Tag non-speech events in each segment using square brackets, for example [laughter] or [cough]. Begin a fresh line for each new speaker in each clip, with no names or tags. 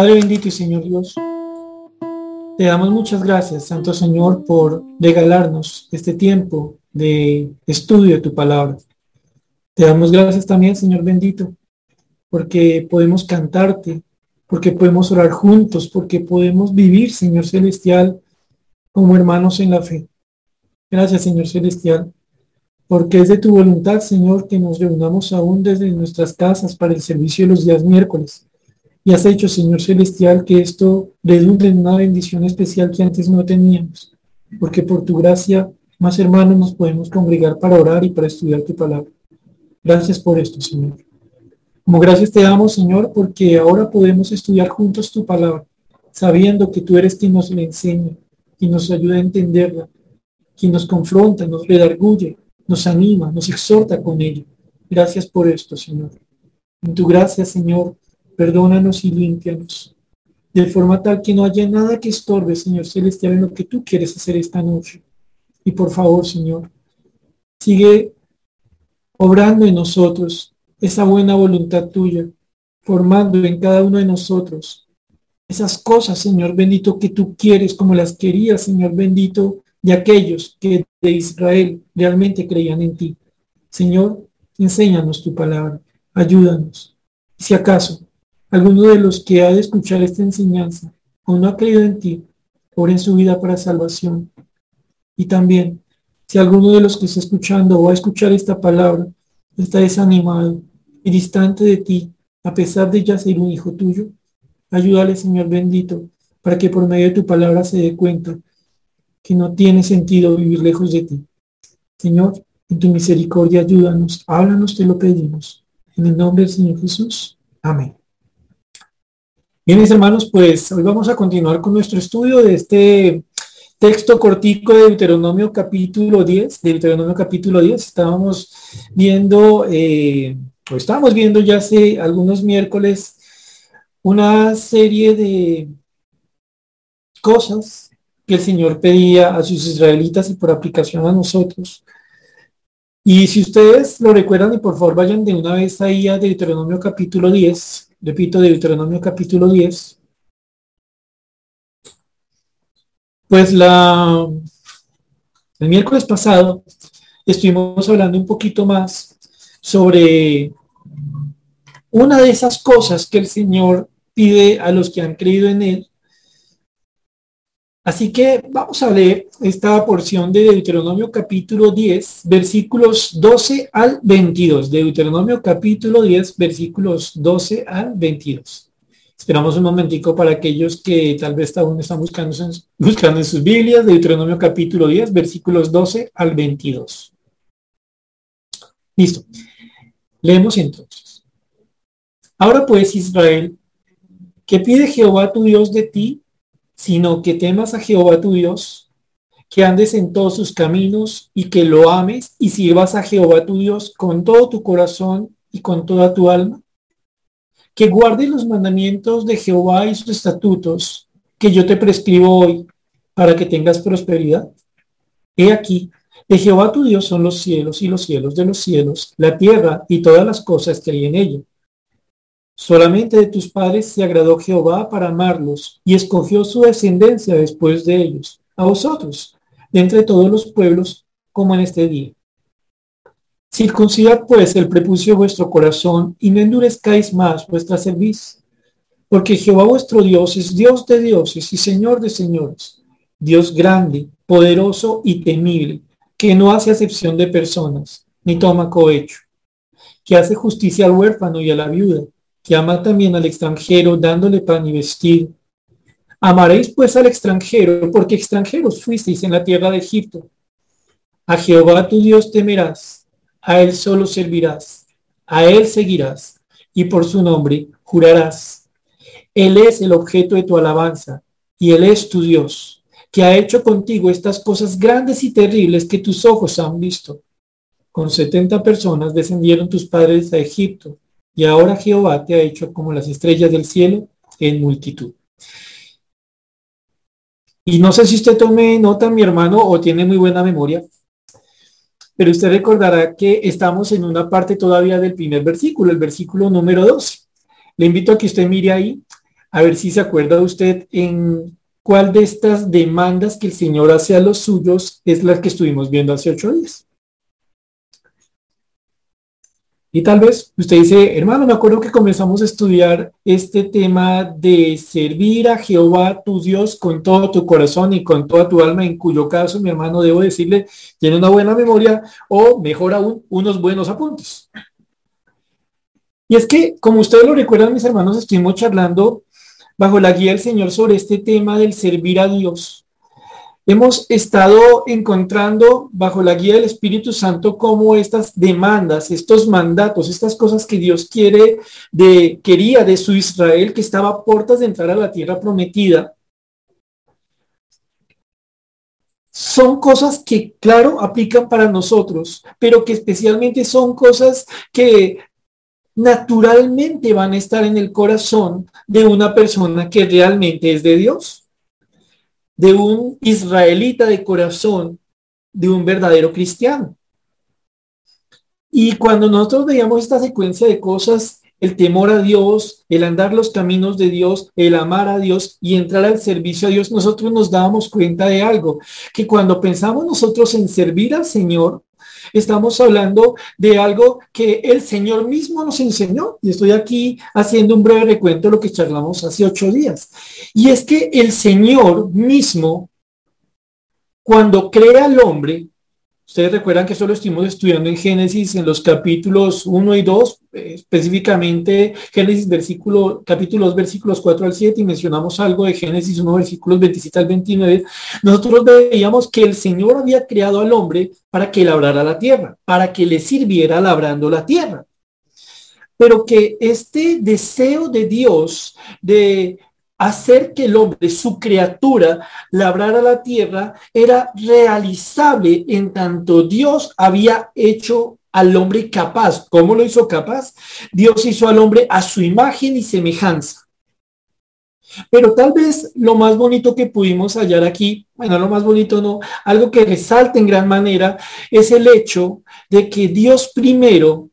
Padre bendito y Señor Dios, te damos muchas gracias, Santo Señor, por regalarnos este tiempo de estudio de tu palabra. Te damos gracias también, Señor bendito, porque podemos cantarte, porque podemos orar juntos, porque podemos vivir, Señor celestial, como hermanos en la fe. Gracias, Señor celestial, porque es de tu voluntad, Señor, que nos reunamos aún desde nuestras casas para el servicio de los días miércoles. Y has hecho, Señor celestial, que esto redunde en una bendición especial que antes no teníamos, porque por tu gracia, más hermanos, nos podemos congregar para orar y para estudiar tu palabra. Gracias por esto, Señor. Como gracias te damos, Señor, porque ahora podemos estudiar juntos tu palabra, sabiendo que tú eres quien nos la enseña, quien nos ayuda a entenderla, quien nos confronta, nos redarguye, nos anima, nos exhorta con ello. Gracias por esto, Señor. En tu gracia, Señor, perdónanos y límpianos, de forma tal que no haya nada que estorbe, Señor Celestial, en lo que tú quieres hacer esta noche. Y por favor, Señor, sigue obrando en nosotros esa buena voluntad tuya, formando en cada uno de nosotros esas cosas, Señor bendito, que tú quieres, como las querías, Señor bendito, de aquellos que de Israel realmente creían en ti. Señor, enséñanos tu palabra, ayúdanos. Si acaso alguno de los que ha de escuchar esta enseñanza aún no ha creído en ti, ora en su vida para salvación. Y también, si alguno de los que está escuchando o va a escuchar esta palabra está desanimado y distante de ti, a pesar de ya ser un hijo tuyo, ayúdale, Señor bendito, para que por medio de tu palabra se dé cuenta que no tiene sentido vivir lejos de ti. Señor, en tu misericordia ayúdanos, háblanos, te lo pedimos. En el nombre del Señor Jesús. Amén. Bien, mis hermanos, pues hoy vamos a continuar con nuestro estudio de este texto cortico de Deuteronomio capítulo 10. De Deuteronomio capítulo 10 estábamos viendo, eh, o estábamos viendo ya hace algunos miércoles una serie de cosas que el Señor pedía a sus israelitas y por aplicación a nosotros. Y si ustedes lo recuerdan, y por favor vayan de una vez ahí a Deuteronomio capítulo 10, repito, Deuteronomio capítulo 10, pues la, el miércoles pasado estuvimos hablando un poquito más sobre una de esas cosas que el Señor pide a los que han creído en Él Así que vamos a leer esta porción de Deuteronomio capítulo 10, versículos 12 al 22. Deuteronomio capítulo 10, versículos 12 al 22. Esperamos un momentico para aquellos que tal vez aún están buscando, buscando en sus Biblias, Deuteronomio capítulo 10, versículos 12 al 22. Listo. Leemos entonces. Ahora pues, Israel, ¿qué pide Jehová tu Dios de ti sino que temas a Jehová tu Dios, que andes en todos sus caminos y que lo ames y sirvas a Jehová tu Dios con todo tu corazón y con toda tu alma, que guardes los mandamientos de Jehová y sus estatutos que yo te prescribo hoy para que tengas prosperidad. He aquí, de Jehová tu Dios son los cielos y los cielos de los cielos, la tierra y todas las cosas que hay en ella Solamente de tus padres se agradó Jehová para amarlos y escogió su descendencia después de ellos, a vosotros, de entre todos los pueblos, como en este día. Circuncidad pues el prepucio vuestro corazón y no endurezcáis más vuestra cerviz, porque Jehová vuestro Dios es Dios de dioses y Señor de señores, Dios grande, poderoso y temible, que no hace acepción de personas, ni toma cohecho, que hace justicia al huérfano y a la viuda que ama también al extranjero, dándole pan y vestido. Amaréis pues al extranjero, porque extranjeros fuisteis en la tierra de Egipto. A Jehová tu Dios temerás, a él solo servirás, a él seguirás, y por su nombre jurarás. Él es el objeto de tu alabanza, y él es tu Dios, que ha hecho contigo estas cosas grandes y terribles que tus ojos han visto. Con setenta personas descendieron tus padres a Egipto y ahora Jehová te ha hecho como las estrellas del cielo en multitud. Y no sé si usted tome nota, mi hermano, o tiene muy buena memoria, pero usted recordará que estamos en una parte todavía del primer versículo, el versículo número 12. Le invito a que usted mire ahí A ver si se acuerda usted en cuál de estas demandas que el Señor hace a los suyos es la que estuvimos viendo hace ocho días. Y tal vez usted dice, hermano, me acuerdo que comenzamos a estudiar este tema de servir a Jehová tu Dios con todo tu corazón y con toda tu alma, en cuyo caso, mi hermano, debo decirle, tiene una buena memoria o, mejor aún, unos buenos apuntes. Y es que, como ustedes lo recuerdan, mis hermanos, estuvimos charlando bajo la guía del Señor sobre este tema del servir a Dios. Hemos estado encontrando bajo la guía del Espíritu Santo cómo estas demandas, estos mandatos, estas cosas que Dios quiere de quería de su Israel que estaba a puertas de entrar a la tierra prometida. Son cosas que, claro, aplican para nosotros, pero que especialmente son cosas que naturalmente van a estar en el corazón de una persona que realmente es de Dios, de un israelita de corazón, de un verdadero cristiano. Y cuando nosotros veíamos esta secuencia de cosas, el temor a Dios, el andar los caminos de Dios, el amar a Dios y entrar al servicio a Dios, nosotros nos dábamos cuenta de algo, que cuando pensamos nosotros en servir al Señor, Estamos hablando de algo que el Señor mismo nos enseñó. Y estoy aquí haciendo un breve recuento de lo que charlamos hace ocho días. Y es que el Señor mismo, cuando crea al hombre, Ustedes recuerdan que solo estuvimos estudiando en Génesis en los capítulos 1 y 2, eh, específicamente Génesis versículo, capítulos versículos 4 al 7 y mencionamos algo de Génesis 1 versículos 27 al 29. Nosotros veíamos que el Señor había creado al hombre para que labrara la tierra, para que le sirviera labrando la tierra. Pero que este deseo de Dios de hacer que el hombre, su criatura, labrara la tierra, era realizable en tanto Dios había hecho al hombre capaz. ¿Cómo lo hizo capaz? Dios hizo al hombre a su imagen y semejanza. Pero tal vez lo más bonito que pudimos hallar aquí, bueno, lo más bonito no, algo que resalta en gran manera, es el hecho de que Dios primero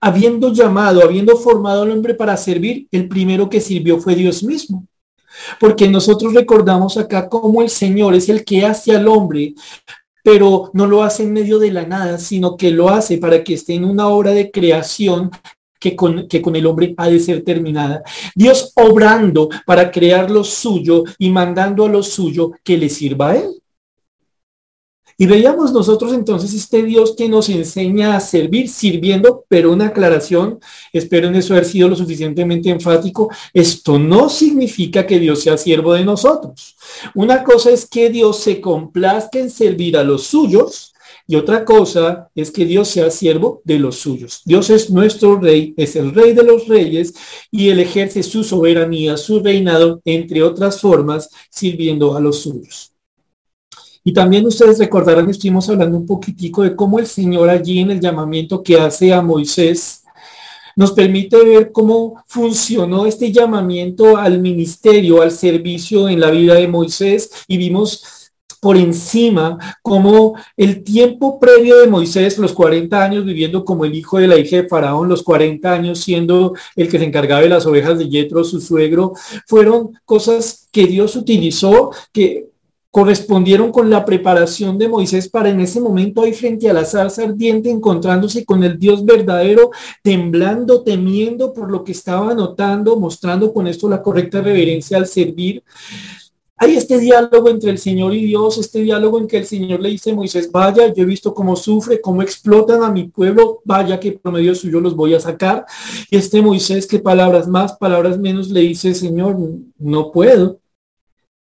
habiendo llamado, habiendo formado al hombre para servir, el primero que sirvió fue Dios mismo. Porque nosotros recordamos acá cómo el Señor es el que hace al hombre, pero no lo hace en medio de la nada, sino que lo hace para que esté en una obra de creación que con, que con el hombre ha de ser terminada. Dios obrando para crear lo suyo y mandando a lo suyo que le sirva a él. Y veíamos nosotros entonces este Dios que nos enseña a servir, sirviendo, pero una aclaración, espero en eso haber sido lo suficientemente enfático, esto no significa que Dios sea siervo de nosotros. Una cosa es que Dios se complazca en servir a los suyos y otra cosa es que Dios sea siervo de los suyos. Dios es nuestro rey, es el rey de los reyes y él ejerce su soberanía, su reinado, entre otras formas, sirviendo a los suyos. Y también ustedes recordarán que estuvimos hablando un poquitico de cómo el Señor allí en el llamamiento que hace a Moisés nos permite ver cómo funcionó este llamamiento al ministerio, al servicio en la vida de Moisés. Y vimos por encima cómo el tiempo previo de Moisés, los 40 años viviendo como el hijo de la hija de Faraón, los 40 años siendo el que se encargaba de las ovejas de Yetro, su suegro, fueron cosas que Dios utilizó, que correspondieron con la preparación de Moisés para en ese momento ahí frente a la zarza ardiente, encontrándose con el Dios verdadero, temblando, temiendo por lo que estaba notando, mostrando con esto la correcta reverencia al servir. Hay este diálogo entre el Señor y Dios, este diálogo en que el Señor le dice a Moisés, vaya, yo he visto cómo sufre, cómo explotan a mi pueblo, vaya que por medio suyo los voy a sacar. Y este Moisés, que palabras más, palabras menos, le dice, Señor, no puedo.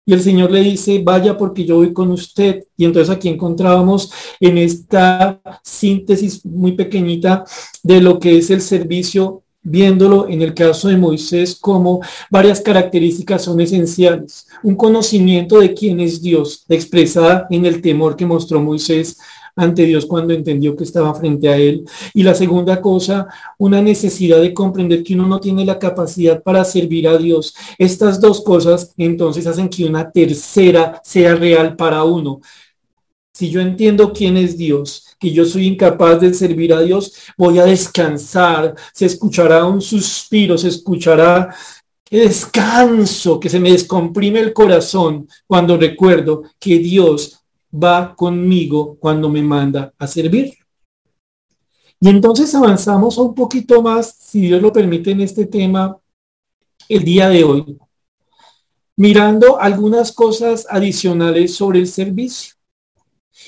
Y el Señor le dice, vaya porque yo voy con usted. Y entonces aquí encontrábamos en esta síntesis muy pequeñita de lo que es el servicio, viéndolo en el caso de Moisés como varias características son esenciales. Un conocimiento de quién es Dios, expresada en el temor que mostró Moisés ante Dios cuando entendió que estaba frente a Él. Y la segunda cosa, una necesidad de comprender que uno no tiene la capacidad para servir a Dios. Estas dos cosas entonces hacen que una tercera sea real para uno. Si yo entiendo quién es Dios, que yo soy incapaz de servir a Dios, voy a descansar, se escuchará un suspiro, se escuchará descanso, que se me descomprime el corazón cuando recuerdo que Dios va conmigo cuando me manda a servir. Y entonces avanzamos un poquito más, si Dios lo permite, en este tema el día de hoy, mirando algunas cosas adicionales sobre el servicio.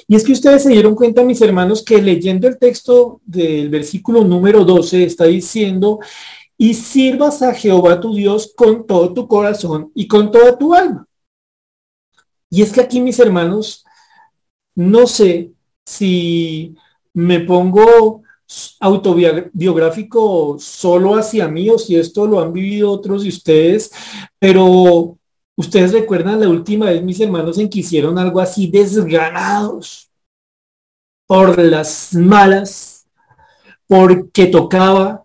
Y es que ustedes se dieron cuenta, mis hermanos, que leyendo el texto del versículo número 12 está diciendo, y sirvas a Jehová tu Dios con todo tu corazón y con toda tu alma. Y es que aquí, mis hermanos, no sé si me pongo autobiográfico solo hacia mí o si esto lo han vivido otros de ustedes, pero ustedes recuerdan la última vez mis hermanos en que hicieron algo así desganados por las malas, porque tocaba,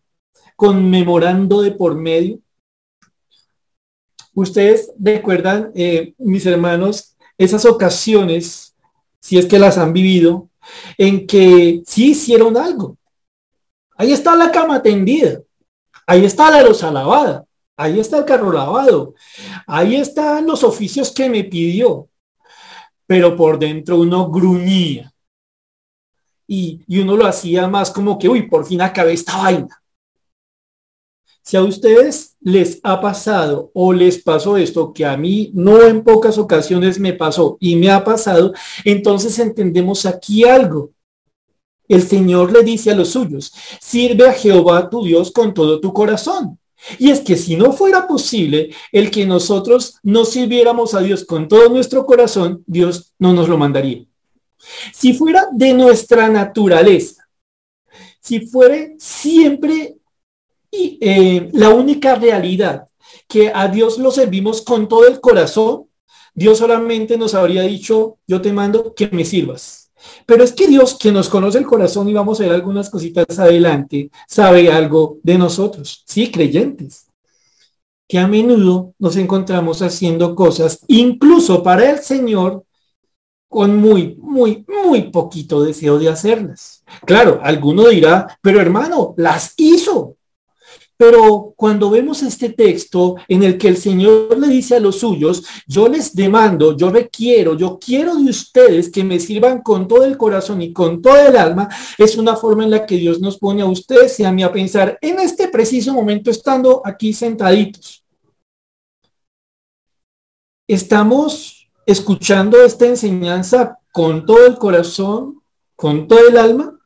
conmemorando de por medio. Ustedes recuerdan, eh, mis hermanos, esas ocasiones, si es que las han vivido, en que sí hicieron algo, Ahí está la cama tendida. Ahí está la losa lavada. Ahí está el carro lavado. Ahí están los oficios que me pidió. Pero por dentro uno gruñía. Y, y uno lo hacía más como que, uy, por fin acabé esta vaina. Si a ustedes les ha pasado o les pasó esto, que a mí no en pocas ocasiones me pasó y me ha pasado, entonces entendemos aquí algo el Señor le dice a los suyos, sirve a Jehová tu Dios con todo tu corazón. Y es que si no fuera posible el que nosotros no sirviéramos a Dios con todo nuestro corazón, Dios no nos lo mandaría. Si fuera de nuestra naturaleza, si fuera siempre y, eh, la única realidad que a Dios lo servimos con todo el corazón, Dios solamente nos habría dicho, yo te mando que me sirvas. Pero es que Dios, que nos conoce el corazón y vamos a ver algunas cositas adelante, sabe algo de nosotros, sí, creyentes, que a menudo nos encontramos haciendo cosas, incluso para el Señor, con muy, muy, muy poquito deseo de hacerlas. Claro, alguno dirá, pero hermano, las hizo. Pero cuando vemos este texto en el que el Señor le dice a los suyos, yo les demando, yo requiero, yo quiero de ustedes que me sirvan con todo el corazón y con todo el alma, es una forma en la que Dios nos pone a ustedes y a mí a pensar en este preciso momento estando aquí sentaditos. Estamos escuchando esta enseñanza con todo el corazón, con todo el alma,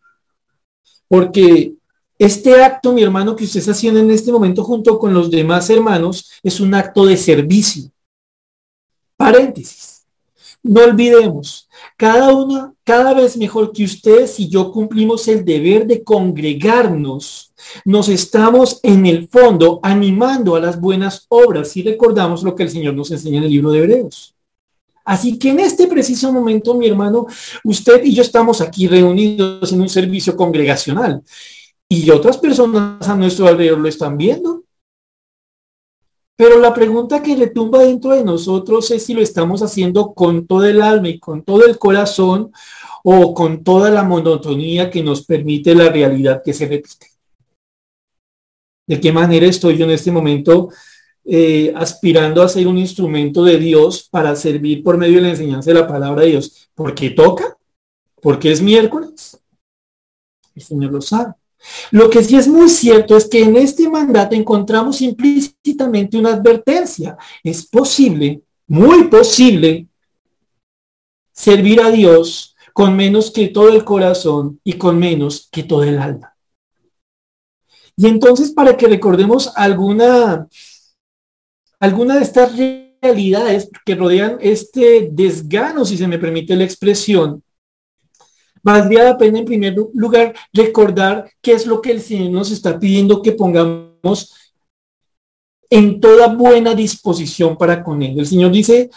porque este acto, mi hermano, que usted está haciendo en este momento junto con los demás hermanos, es un acto de servicio. Paréntesis. No olvidemos, cada una, cada vez mejor que ustedes y yo cumplimos el deber de congregarnos, nos estamos en el fondo animando a las buenas obras y recordamos lo que el Señor nos enseña en el libro de Hebreos. Así que en este preciso momento, mi hermano, usted y yo estamos aquí reunidos en un servicio congregacional y otras personas a nuestro alrededor lo están viendo. Pero la pregunta que retumba dentro de nosotros es si lo estamos haciendo con todo el alma y con todo el corazón o con toda la monotonía que nos permite la realidad que se repite. ¿De qué manera estoy yo en este momento eh, aspirando a ser un instrumento de Dios para servir por medio de la enseñanza de la palabra de Dios? ¿Porque toca? ¿Porque es miércoles? El Señor lo sabe. Lo que sí es muy cierto es que en este mandato encontramos implícitamente una advertencia. Es posible, muy posible, servir a Dios con menos que todo el corazón y con menos que todo el alma. Y entonces, para que recordemos alguna, alguna de estas realidades que rodean este desgano, si se me permite la expresión, Valdría la pena en primer lugar recordar qué es lo que el Señor nos está pidiendo que pongamos en toda buena disposición para con Él. El Señor dice,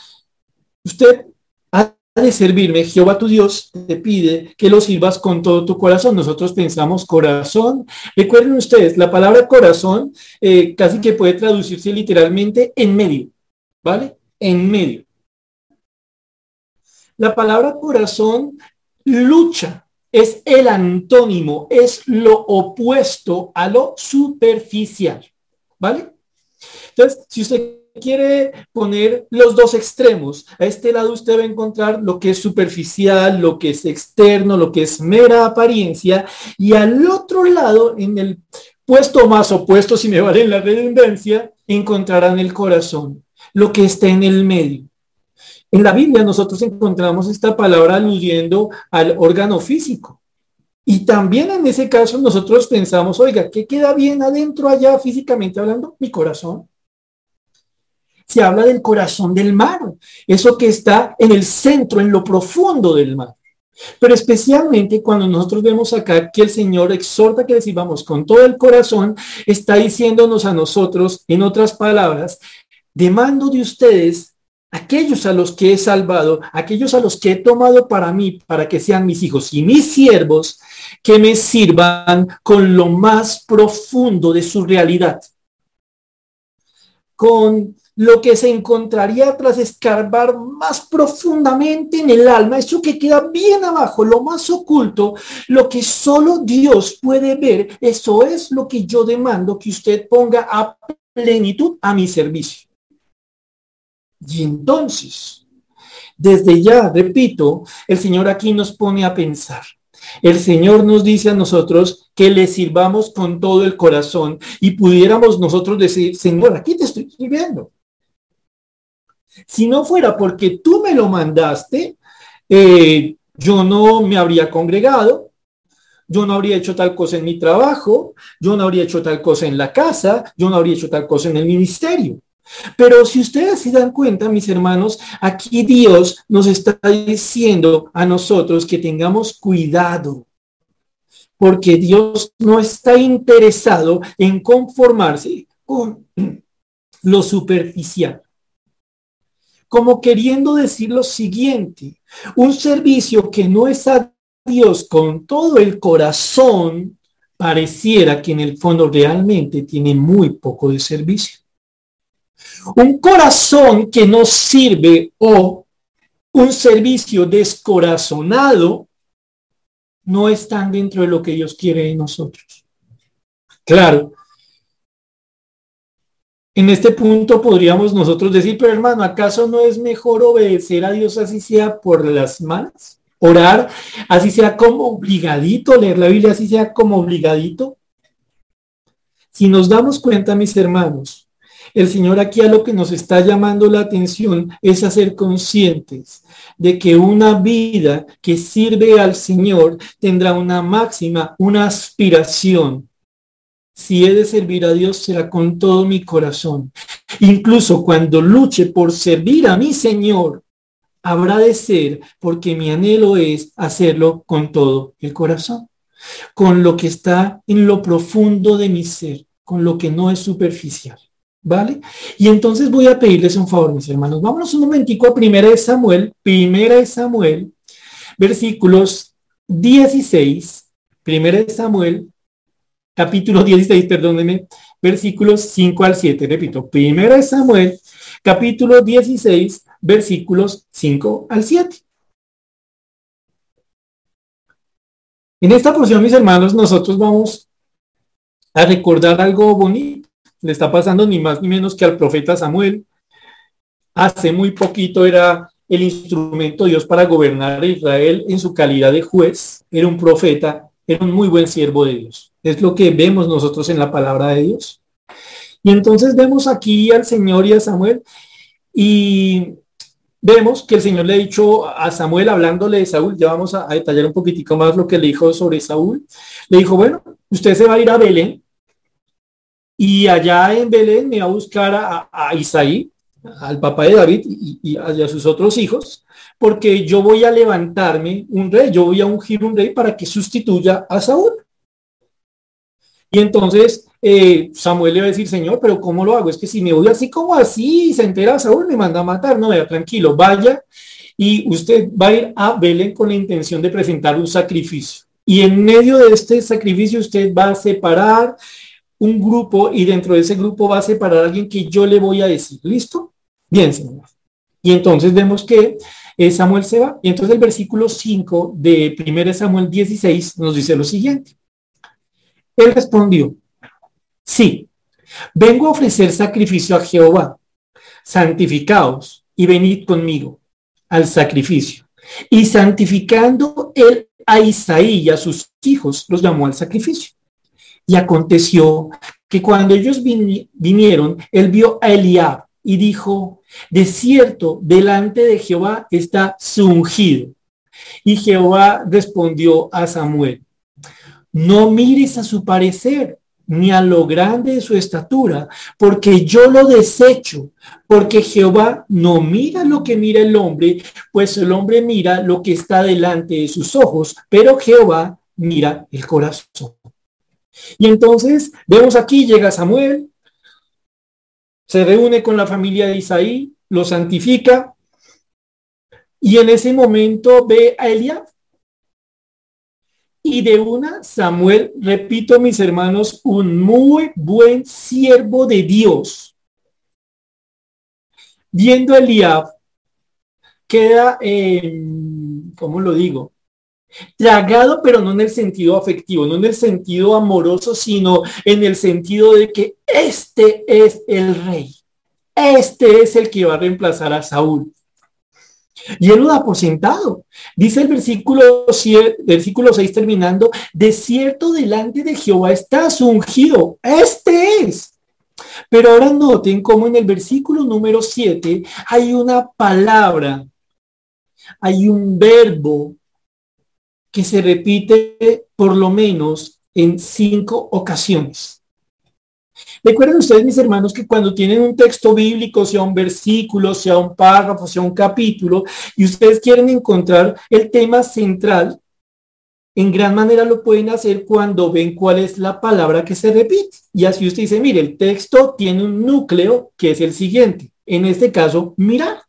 usted ha de servirme, Jehová tu Dios te pide que lo sirvas con todo tu corazón. Nosotros pensamos corazón. Recuerden ustedes, la palabra corazón eh, casi que puede traducirse literalmente en medio, ¿vale? En medio. La palabra corazón Lucha es el antónimo, es lo opuesto a lo superficial. ¿Vale? Entonces, si usted quiere poner los dos extremos, a este lado usted va a encontrar lo que es superficial, lo que es externo, lo que es mera apariencia, y al otro lado, en el puesto más opuesto, si me vale la redundancia, encontrarán el corazón, lo que está en el medio. En la Biblia nosotros encontramos esta palabra aludiendo al órgano físico. Y también en ese caso nosotros pensamos, oiga, ¿qué queda bien adentro allá físicamente hablando? Mi corazón. Se habla del corazón del mar, eso que está en el centro, en lo profundo del mar. Pero especialmente cuando nosotros vemos acá que el Señor exhorta que decimos con todo el corazón, está diciéndonos a nosotros, en otras palabras, demando de ustedes, aquellos a los que he salvado, aquellos a los que he tomado para mí, para que sean mis hijos y mis siervos, que me sirvan con lo más profundo de su realidad, con lo que se encontraría tras escarbar más profundamente en el alma, eso que queda bien abajo, lo más oculto, lo que solo Dios puede ver, eso es lo que yo demando que usted ponga a plenitud a mi servicio. Y entonces, desde ya, repito, el Señor aquí nos pone a pensar. El Señor nos dice a nosotros que le sirvamos con todo el corazón y pudiéramos nosotros decir, Señor, aquí te estoy escribiendo. Si no fuera porque tú me lo mandaste, eh, yo no me habría congregado, yo no habría hecho tal cosa en mi trabajo, yo no habría hecho tal cosa en la casa, yo no habría hecho tal cosa en el ministerio. Pero si ustedes se dan cuenta, mis hermanos, aquí Dios nos está diciendo a nosotros que tengamos cuidado, porque Dios no está interesado en conformarse con lo superficial. Como queriendo decir lo siguiente, un servicio que no es a Dios con todo el corazón, pareciera que en el fondo realmente tiene muy poco de servicio. Un corazón que no sirve o un servicio descorazonado no están dentro de lo que Dios quiere de nosotros. Claro. En este punto podríamos nosotros decir, pero hermano, ¿acaso no es mejor obedecer a Dios así sea por las manos? Orar así sea como obligadito, leer la Biblia así sea como obligadito. Si nos damos cuenta, mis hermanos, el Señor aquí a lo que nos está llamando la atención es a ser conscientes de que una vida que sirve al Señor tendrá una máxima, una aspiración. Si he de servir a Dios será con todo mi corazón. Incluso cuando luche por servir a mi Señor, habrá de ser porque mi anhelo es hacerlo con todo el corazón, con lo que está en lo profundo de mi ser, con lo que no es superficial. ¿Vale? Y entonces voy a pedirles un favor, mis hermanos. Vámonos un momentico a Primera de Samuel, Primera de Samuel, versículos 16, Primera de Samuel, capítulo 16, perdónenme, versículos 5 al 7. Repito, Primera de Samuel, capítulo 16, versículos 5 al 7. En esta porción, mis hermanos, nosotros vamos a recordar algo bonito le está pasando ni más ni menos que al profeta Samuel. Hace muy poquito era el instrumento de Dios para gobernar a Israel en su calidad de juez. Era un profeta, era un muy buen siervo de Dios. Es lo que vemos nosotros en la palabra de Dios. Y entonces vemos aquí al Señor y a Samuel y vemos que el Señor le ha dicho a Samuel hablándole de Saúl, ya vamos a, a detallar un poquitico más lo que le dijo sobre Saúl. Le dijo, bueno, usted se va a ir a Belén y allá en Belén me va a buscar a, Isaí, al papá de David y, a sus otros hijos, porque yo voy a levantarme un rey, yo voy a ungir un rey para que sustituya a Saúl. Y entonces eh, Samuel le va a decir, Señor, pero ¿cómo lo hago? Es que si me voy así como así se entera Saúl, me manda a matar. No, vea, tranquilo, vaya y usted va a ir a Belén con la intención de presentar un sacrificio. Y en medio de este sacrificio usted va a separar un grupo y dentro de ese grupo va a separar a alguien que yo le voy a decir. ¿Listo? Bien, Señor. Y entonces vemos que eh, Samuel se va. Y entonces el versículo 5 de 1 Samuel 16 nos dice lo siguiente. Él respondió, sí, vengo a ofrecer sacrificio a Jehová, santificaos y venid conmigo al sacrificio. Y santificando él a Isaí y a sus hijos, los llamó al sacrificio. Y aconteció que cuando ellos vinieron, él vio a Eliab y dijo, de cierto, delante de Jehová está su ungido. Y Jehová respondió a Samuel, no mires a su parecer ni a lo grande de su estatura, porque yo lo desecho, porque Jehová no mira lo que mira el hombre, pues el hombre mira lo que está delante de sus ojos, pero Jehová mira el corazón. Y entonces vemos aquí, llega Samuel, se reúne con la familia de Isaí, lo santifica, y en ese momento ve a Eliab y de una, Samuel, repito mis hermanos, un muy buen siervo de Dios. Viendo a Eliab, queda, ¿cómo lo digo? Tragado, pero no en el sentido afectivo, no en el sentido amoroso, sino en el sentido de que este es el rey. Este es el que va a reemplazar a Saúl. Y él lo da por sentado. Dice el versículo, 7, versículo 6 terminando, de cierto delante de Jehová estás ungido. Este es. Pero ahora noten cómo en el versículo número 7 hay una palabra, hay un verbo que se repite por lo menos en cinco ocasiones. Recuerden ustedes, mis hermanos, que cuando tienen un texto bíblico, sea un versículo, sea un párrafo, sea un capítulo, y ustedes quieren encontrar el tema central, en gran manera lo pueden hacer cuando ven cuál es la palabra que se repite. Y así usted dice, mire, el texto tiene un núcleo que es el siguiente. En este caso, mirar.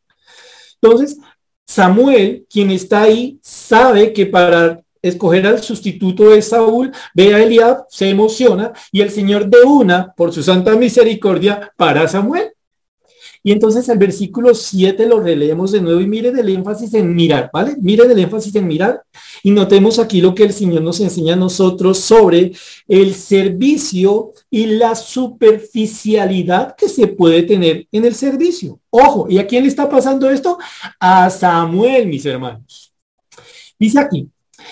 Entonces, Samuel, quien está ahí, sabe que para escoger al sustituto de Saúl, ve a Eliab, se emociona y el Señor de una, por su santa misericordia, para Samuel. Y entonces el versículo 7 lo releemos de nuevo y mire del énfasis en mirar, ¿vale? Mire del énfasis en mirar y notemos aquí lo que el Señor nos enseña a nosotros sobre el servicio y la superficialidad que se puede tener en el servicio. Ojo, ¿y a quién le está pasando esto? A Samuel, mis hermanos. Dice aquí,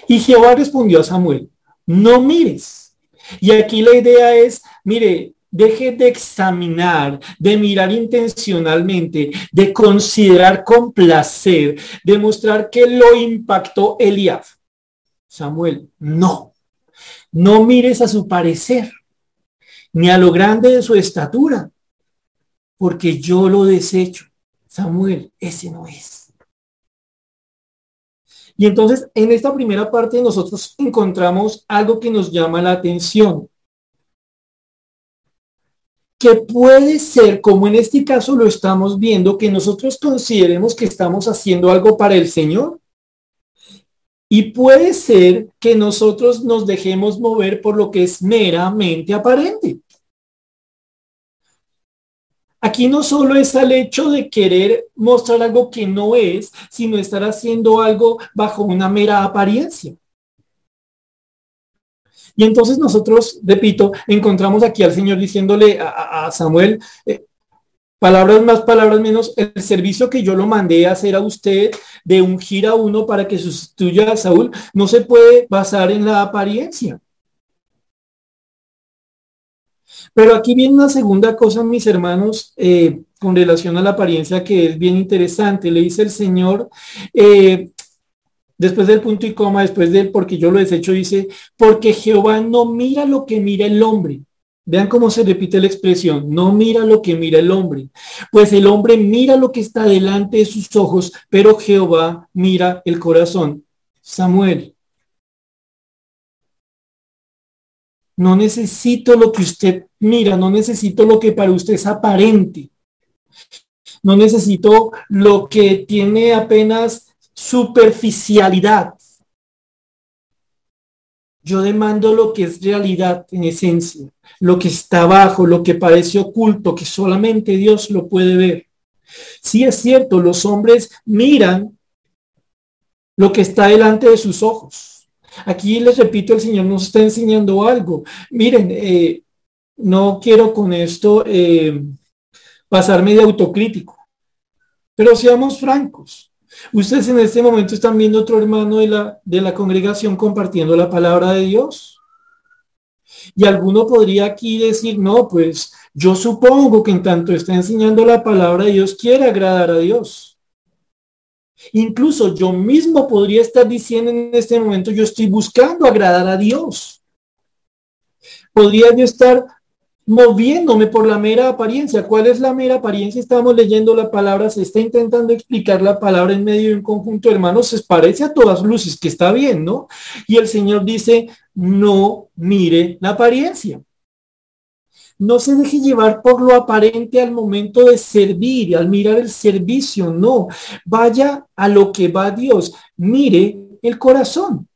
y Jehová respondió a Samuel, no mires. Y aquí la idea es, mire, deje de examinar, de mirar intencionalmente, de considerar con placer, de mostrar que lo impactó Eliab. Samuel, no, no mires a su parecer, ni a lo grande de su estatura, porque yo lo desecho. Samuel, ese no es. Y entonces en esta primera parte nosotros encontramos algo que nos llama la atención, que puede ser, como en este caso lo estamos viendo, que nosotros consideremos que estamos haciendo algo para el Señor. Y puede ser que nosotros nos dejemos mover por lo que es meramente aparente. Aquí no solo es el hecho de querer mostrar algo que no es, sino estar haciendo algo bajo una mera apariencia. Y entonces nosotros, repito, encontramos aquí al Señor diciéndole a, Samuel, eh, palabras más, palabras menos, el servicio que yo lo mandé a hacer a usted de ungir a uno para que sustituya a Saúl, no se puede basar en la apariencia. Pero aquí viene una segunda cosa, mis hermanos, eh, con relación a la apariencia que es bien interesante. Le dice el Señor, eh, después del punto y coma, después del porque yo lo desecho, dice, porque Jehová no mira lo que mira el hombre. Vean cómo se repite la expresión, no mira lo que mira el hombre, pues el hombre mira lo que está delante de sus ojos, pero Jehová mira el corazón. Samuel, No necesito lo que usted mira, no necesito lo que para usted es aparente. No necesito lo que tiene apenas superficialidad. Yo demando lo que es realidad en esencia, lo que está abajo, lo que parece oculto, que solamente Dios lo puede ver. Sí es cierto, los hombres miran lo que está delante de sus ojos Aquí les repito, el Señor nos está enseñando algo. Miren, eh, no quiero con esto eh, pasarme de autocrítico, pero seamos francos. Ustedes en este momento están viendo otro hermano de la, de la congregación compartiendo la palabra de Dios. Y alguno podría aquí decir, no, pues yo supongo que en tanto está enseñando la palabra de Dios, quiere agradar a Dios. Incluso yo mismo podría estar diciendo en este momento, yo estoy buscando agradar a Dios. Podría yo estar moviéndome por la mera apariencia. ¿Cuál es la mera apariencia? Estamos leyendo la palabra, se está intentando explicar la palabra en medio de un conjunto de hermanos, se parece a todas luces, que está bien, ¿no? Y el Señor dice, no mire la apariencia. No se deje llevar por lo aparente al momento de servir, al mirar el servicio, no. Vaya a lo que va Dios. Mire el corazón.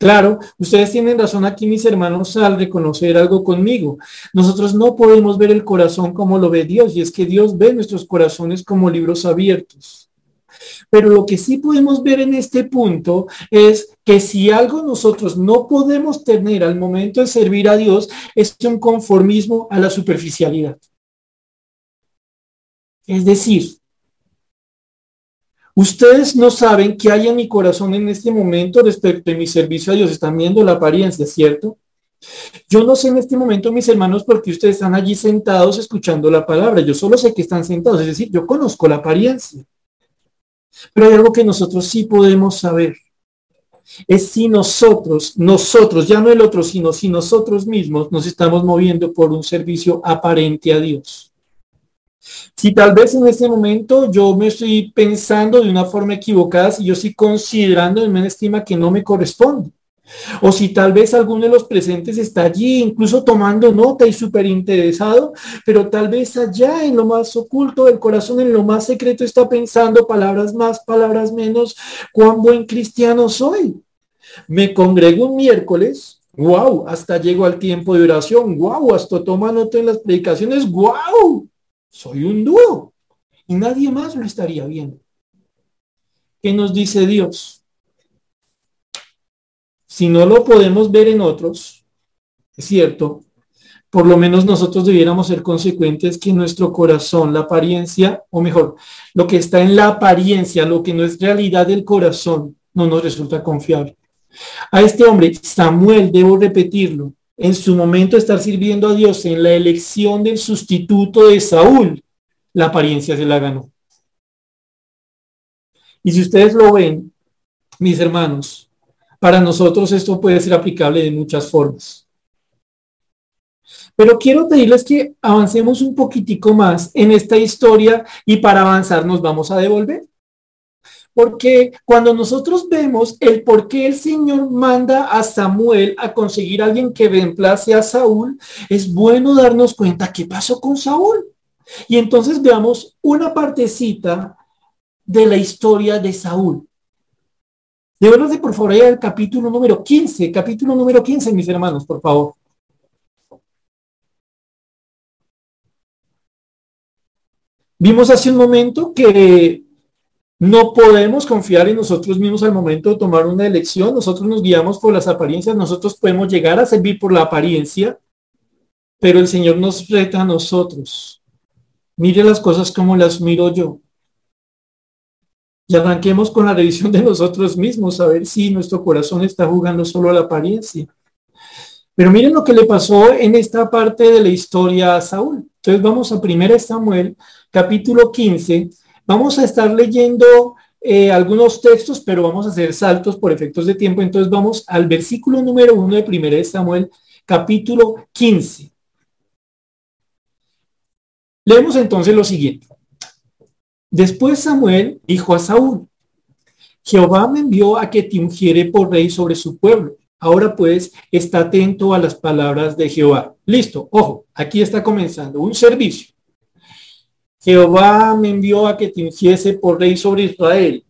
Claro, ustedes tienen razón aquí, mis hermanos, al reconocer algo conmigo. Nosotros no podemos ver el corazón como lo ve Dios, y es que Dios ve nuestros corazones como libros abiertos. Pero lo que sí podemos ver en este punto es que si algo nosotros no podemos tener al momento de servir a Dios, es un conformismo a la superficialidad. Es decir, Ustedes no saben qué hay en mi corazón en este momento respecto de mi servicio a Dios. Están viendo la apariencia, ¿cierto? Yo no sé en este momento, mis hermanos, porque ustedes están allí sentados escuchando la palabra. Yo solo sé que están sentados, es decir, yo conozco la apariencia. Pero hay algo que nosotros sí podemos saber. Es si nosotros, nosotros, ya no el otro, sino si nosotros mismos nos estamos moviendo por un servicio aparente a Dios. Si tal vez en este momento yo me estoy pensando de una forma equivocada, si yo estoy considerando en una estima que no me corresponde. O si tal vez alguno de los presentes está allí, incluso tomando nota y súper interesado, pero tal vez allá en lo más oculto del corazón, en lo más secreto, está pensando palabras más, palabras menos, cuán buen cristiano soy. Me congrego un miércoles, wow, hasta llego al tiempo de oración, wow, hasta toma nota en las predicaciones, wow, soy un dúo y nadie más lo estaría viendo. ¿Qué nos dice Dios? Si no lo podemos ver en otros, es cierto, por lo menos nosotros debiéramos ser consecuentes que nuestro corazón, la apariencia, o mejor, lo que está en la apariencia, lo que no es realidad del corazón, no nos resulta confiable. A este hombre, Samuel, debo repetirlo, en su momento estar sirviendo a Dios en la elección del sustituto de Saúl, la apariencia se la ganó. Y si ustedes lo ven, mis hermanos, para nosotros esto puede ser aplicable de muchas formas. Pero quiero pedirles que avancemos un poquitico más en esta historia y para avanzar nos vamos a devolver. Porque cuando nosotros vemos el por qué el Señor manda a Samuel a conseguir a alguien que reemplace a Saúl, es bueno darnos cuenta qué pasó con Saúl. Y entonces veamos una partecita de la historia de Saúl. Debemos de por favor ir al capítulo número 15, capítulo número 15, mis hermanos, por favor. Vimos hace un momento que no podemos confiar en nosotros mismos al momento de tomar una elección. Nosotros nos guiamos por las apariencias. Nosotros podemos llegar a servir por la apariencia, pero el Señor nos reta a nosotros. Mire las cosas como las miro yo. Y arranquemos con la revisión de nosotros mismos, a ver si nuestro corazón está jugando solo a la apariencia. Pero miren lo que le pasó en esta parte de la historia a Saúl. Entonces vamos a 1 Samuel, capítulo 15, Vamos a estar leyendo eh, algunos textos, pero vamos a hacer saltos por efectos de tiempo. Entonces vamos al versículo número uno de 1 Samuel, capítulo 15. Leemos entonces lo siguiente. Después Samuel dijo a Saúl, Jehová me envió a que te ungiere por rey sobre su pueblo. Ahora pues está atento a las palabras de Jehová. Listo, ojo, aquí está comenzando un servicio. Jehová me envió a que te ungiese por rey sobre Israel.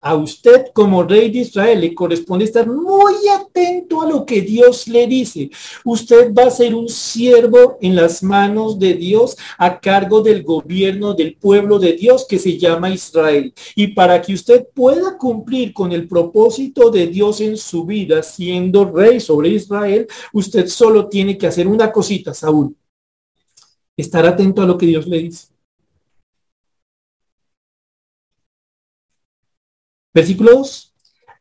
a usted como rey de Israel le corresponde estar muy atento a lo que Dios le dice. Usted va a ser un siervo en las manos de Dios a cargo del gobierno del pueblo de Dios que se llama Israel. Y para que usted pueda cumplir con el propósito de Dios en su vida siendo rey sobre Israel, usted solo tiene que hacer una cosita, Saúl. Estar atento a lo que Dios le dice. Versículo 2.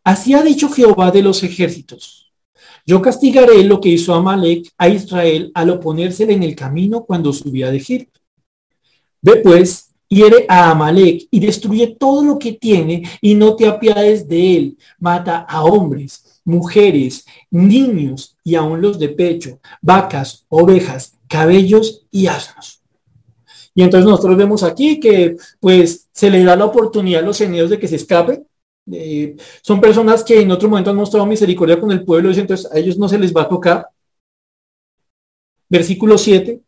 Así ha dicho Jehová de los ejércitos. Yo castigaré lo que hizo Amalek a Israel al oponérsele en el camino cuando subía de Egipto. Ve pues, hiere a Amalek y destruye todo lo que tiene y no te apiades de él. Mata a hombres, mujeres, niños y aun los de pecho, vacas, ovejas, cabellos y asnos. Y entonces nosotros vemos aquí que pues se le da la oportunidad a los enemigos de que se escapen eh, son personas que en otro momento han mostrado misericordia con el pueblo, y entonces a ellos no se les va a tocar. Versículo 7.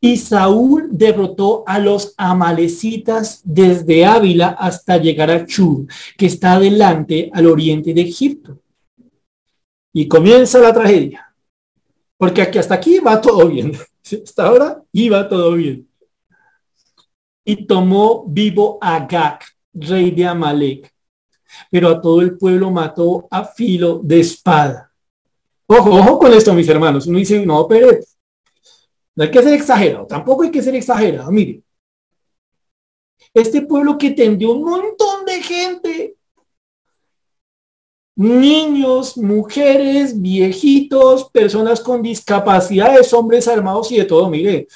Y Saúl derrotó a los amalecitas desde Ávila hasta llegar a Chur, que está adelante al oriente de Egipto. Y comienza la tragedia. Porque aquí hasta aquí va todo bien. [laughs] Hasta ahora iba todo bien. Y tomó vivo a Gak, rey de Amalek, pero a todo el pueblo mató a filo de espada. Ojo, ojo con esto, mis hermanos. Uno dice, no, pero no hay que ser exagerado, tampoco hay que ser exagerado. Mire, este pueblo que tendió un montón de gente, niños, mujeres, viejitos, personas con discapacidades, hombres armados y de todo. Mire,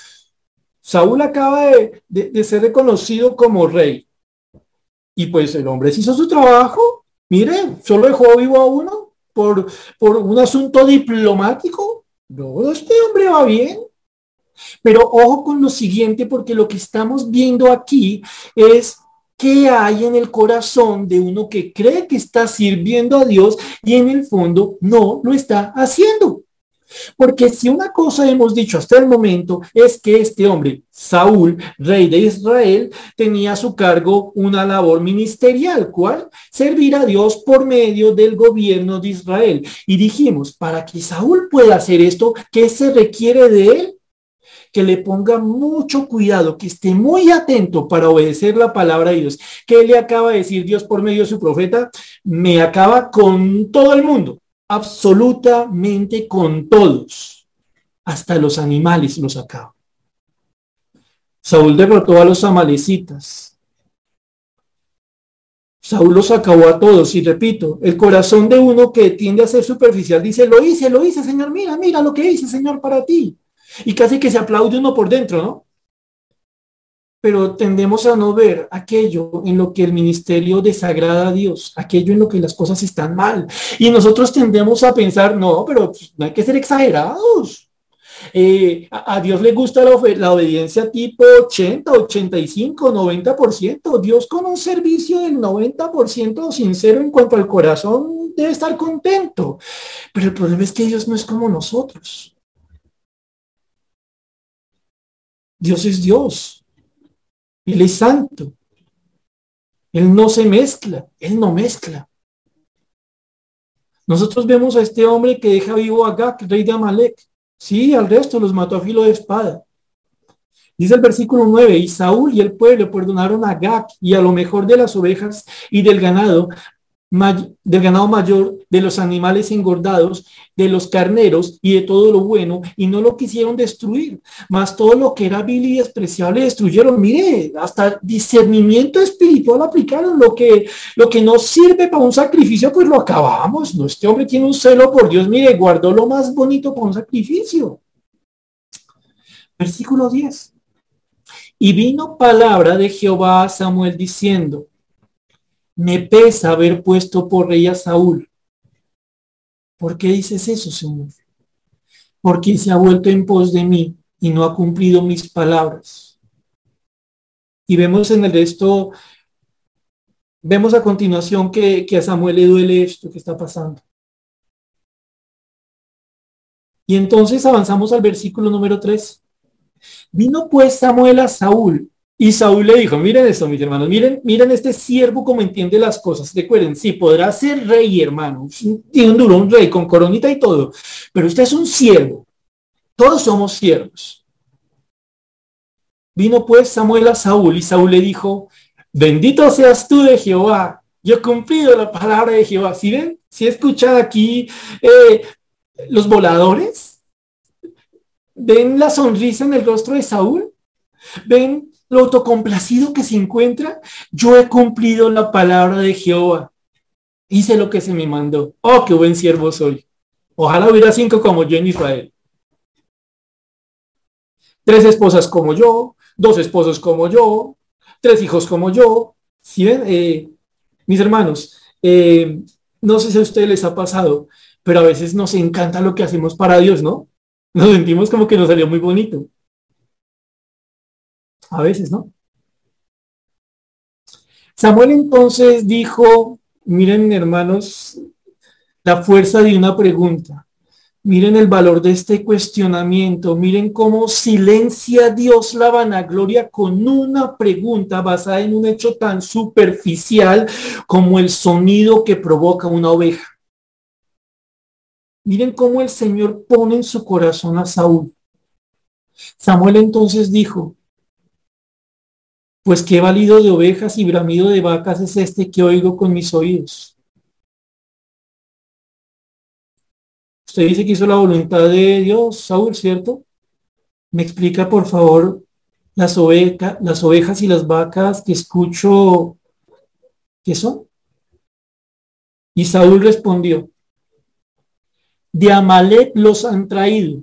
Saúl acaba de, de ser reconocido como rey. Y pues el hombre se hizo su trabajo. Mire, solo dejó vivo a uno por, por un asunto diplomático. No, este hombre va bien. Pero ojo con lo siguiente, porque lo que estamos viendo aquí es qué hay en el corazón de uno que cree que está sirviendo a Dios y en el fondo no lo está haciendo. Porque si una cosa hemos dicho hasta el momento es que este hombre, Saúl, rey de Israel, tenía a su cargo una labor ministerial, cual servir a Dios por medio del gobierno de Israel. Y dijimos, para que Saúl pueda hacer esto, ¿qué se requiere de él? que le ponga mucho cuidado, que esté muy atento para obedecer la palabra de Dios. ¿Qué le acaba de decir Dios por medio de su profeta? Me acaba con todo el mundo absolutamente con todos, hasta los animales los acaba. Saúl derrotó a los amalecitas. Saúl los acabó a todos y repito, el corazón de uno que tiende a ser superficial dice, lo hice, lo hice, Señor, mira, mira lo que hice, Señor, para ti. Y casi que se aplaude uno por dentro, ¿no? Pero tendemos a no ver aquello en lo que el ministerio desagrada a Dios, aquello en lo que las cosas están mal. Y nosotros tendemos a pensar, no, pero pues, no hay que ser exagerados. Eh, a, Dios le gusta la, la, obediencia tipo 80, 85, 90%. Dios con un servicio del 90% sincero en cuanto al corazón debe estar contento. Pero el problema es que Dios no es como nosotros. Dios es Dios. Él es santo. Él no se mezcla, Él no mezcla. Nosotros vemos a este hombre que deja vivo a Gak, rey de Amalek. Sí, al resto los mató a filo de espada. Dice el versículo 9, y Saúl y el pueblo perdonaron a Gak y a lo mejor de las ovejas y del ganado, del ganado mayor, de los animales engordados, de los carneros y de todo lo bueno, y no lo quisieron destruir, más todo lo que era vil y despreciable destruyeron. Mire, hasta discernimiento espiritual aplicaron, lo que, lo que no sirve para un sacrificio, pues lo acabamos. No, este hombre tiene un celo por Dios, mire, guardó lo más bonito para un sacrificio. Versículo 10. Y vino palabra de Jehová a Samuel diciendo, me pesa haber puesto por rey a Saúl. ¿Por qué dices eso, Señor? Porque se ha vuelto en pos de mí y no ha cumplido mis palabras. Y vemos en el resto, vemos a continuación que, que a Samuel le duele esto que está pasando. Y entonces avanzamos al versículo número 3. Vino pues Samuel a Saúl Y Saúl le dijo, miren esto, mis hermanos, miren, miren este siervo como entiende las cosas. Recuerden, sí, podrá ser rey, hermano, tiene un duro, un rey con coronita y todo, pero usted es un siervo. Todos somos siervos. Vino pues Samuel a Saúl y Saúl le dijo, bendito seas tú de Jehová. Yo he cumplido la palabra de Jehová. ¿Sí ven? ¿Sí escuchado aquí eh, los voladores? ¿Ven la sonrisa en el rostro de Saúl? ¿Ven lo autocomplacido que se encuentra? Yo he cumplido la palabra de Jehová. Hice lo que se me mandó. Oh, qué buen siervo soy. Ojalá hubiera cinco como yo en Israel. Tres esposas como yo, dos esposos como yo, tres hijos como yo. ¿Sí ven? Eh, mis hermanos, eh, no sé si a ustedes les ha pasado, pero a veces nos encanta lo que hacemos para Dios, ¿no? Nos sentimos como que nos salió muy bonito. A veces, ¿no? Samuel entonces dijo, miren hermanos, la fuerza de una pregunta. Miren el valor de este cuestionamiento. Miren cómo silencia Dios la vanagloria con una pregunta basada en un hecho tan superficial como el sonido que provoca una oveja. Miren cómo el Señor pone en su corazón a Saúl. Samuel entonces dijo, pues qué valido de ovejas y bramido de vacas es este que oigo con mis oídos. Usted dice que hizo la voluntad de Dios, Saúl, ¿cierto? Me explica, por favor, las, las ovejas y las vacas que escucho, ¿qué son? Y Saúl respondió, de Amalek los han traído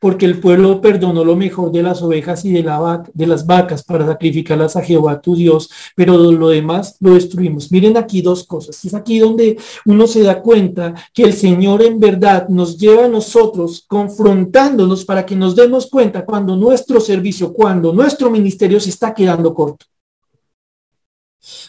porque el pueblo perdonó lo mejor de las ovejas y de, la de las vacas para sacrificarlas a Jehová tu Dios, pero lo demás lo destruimos. Miren aquí dos cosas. Es aquí donde uno se da cuenta que el Señor en verdad nos lleva a nosotros confrontándonos para que nos demos cuenta cuando nuestro servicio, cuando nuestro ministerio se está quedando corto.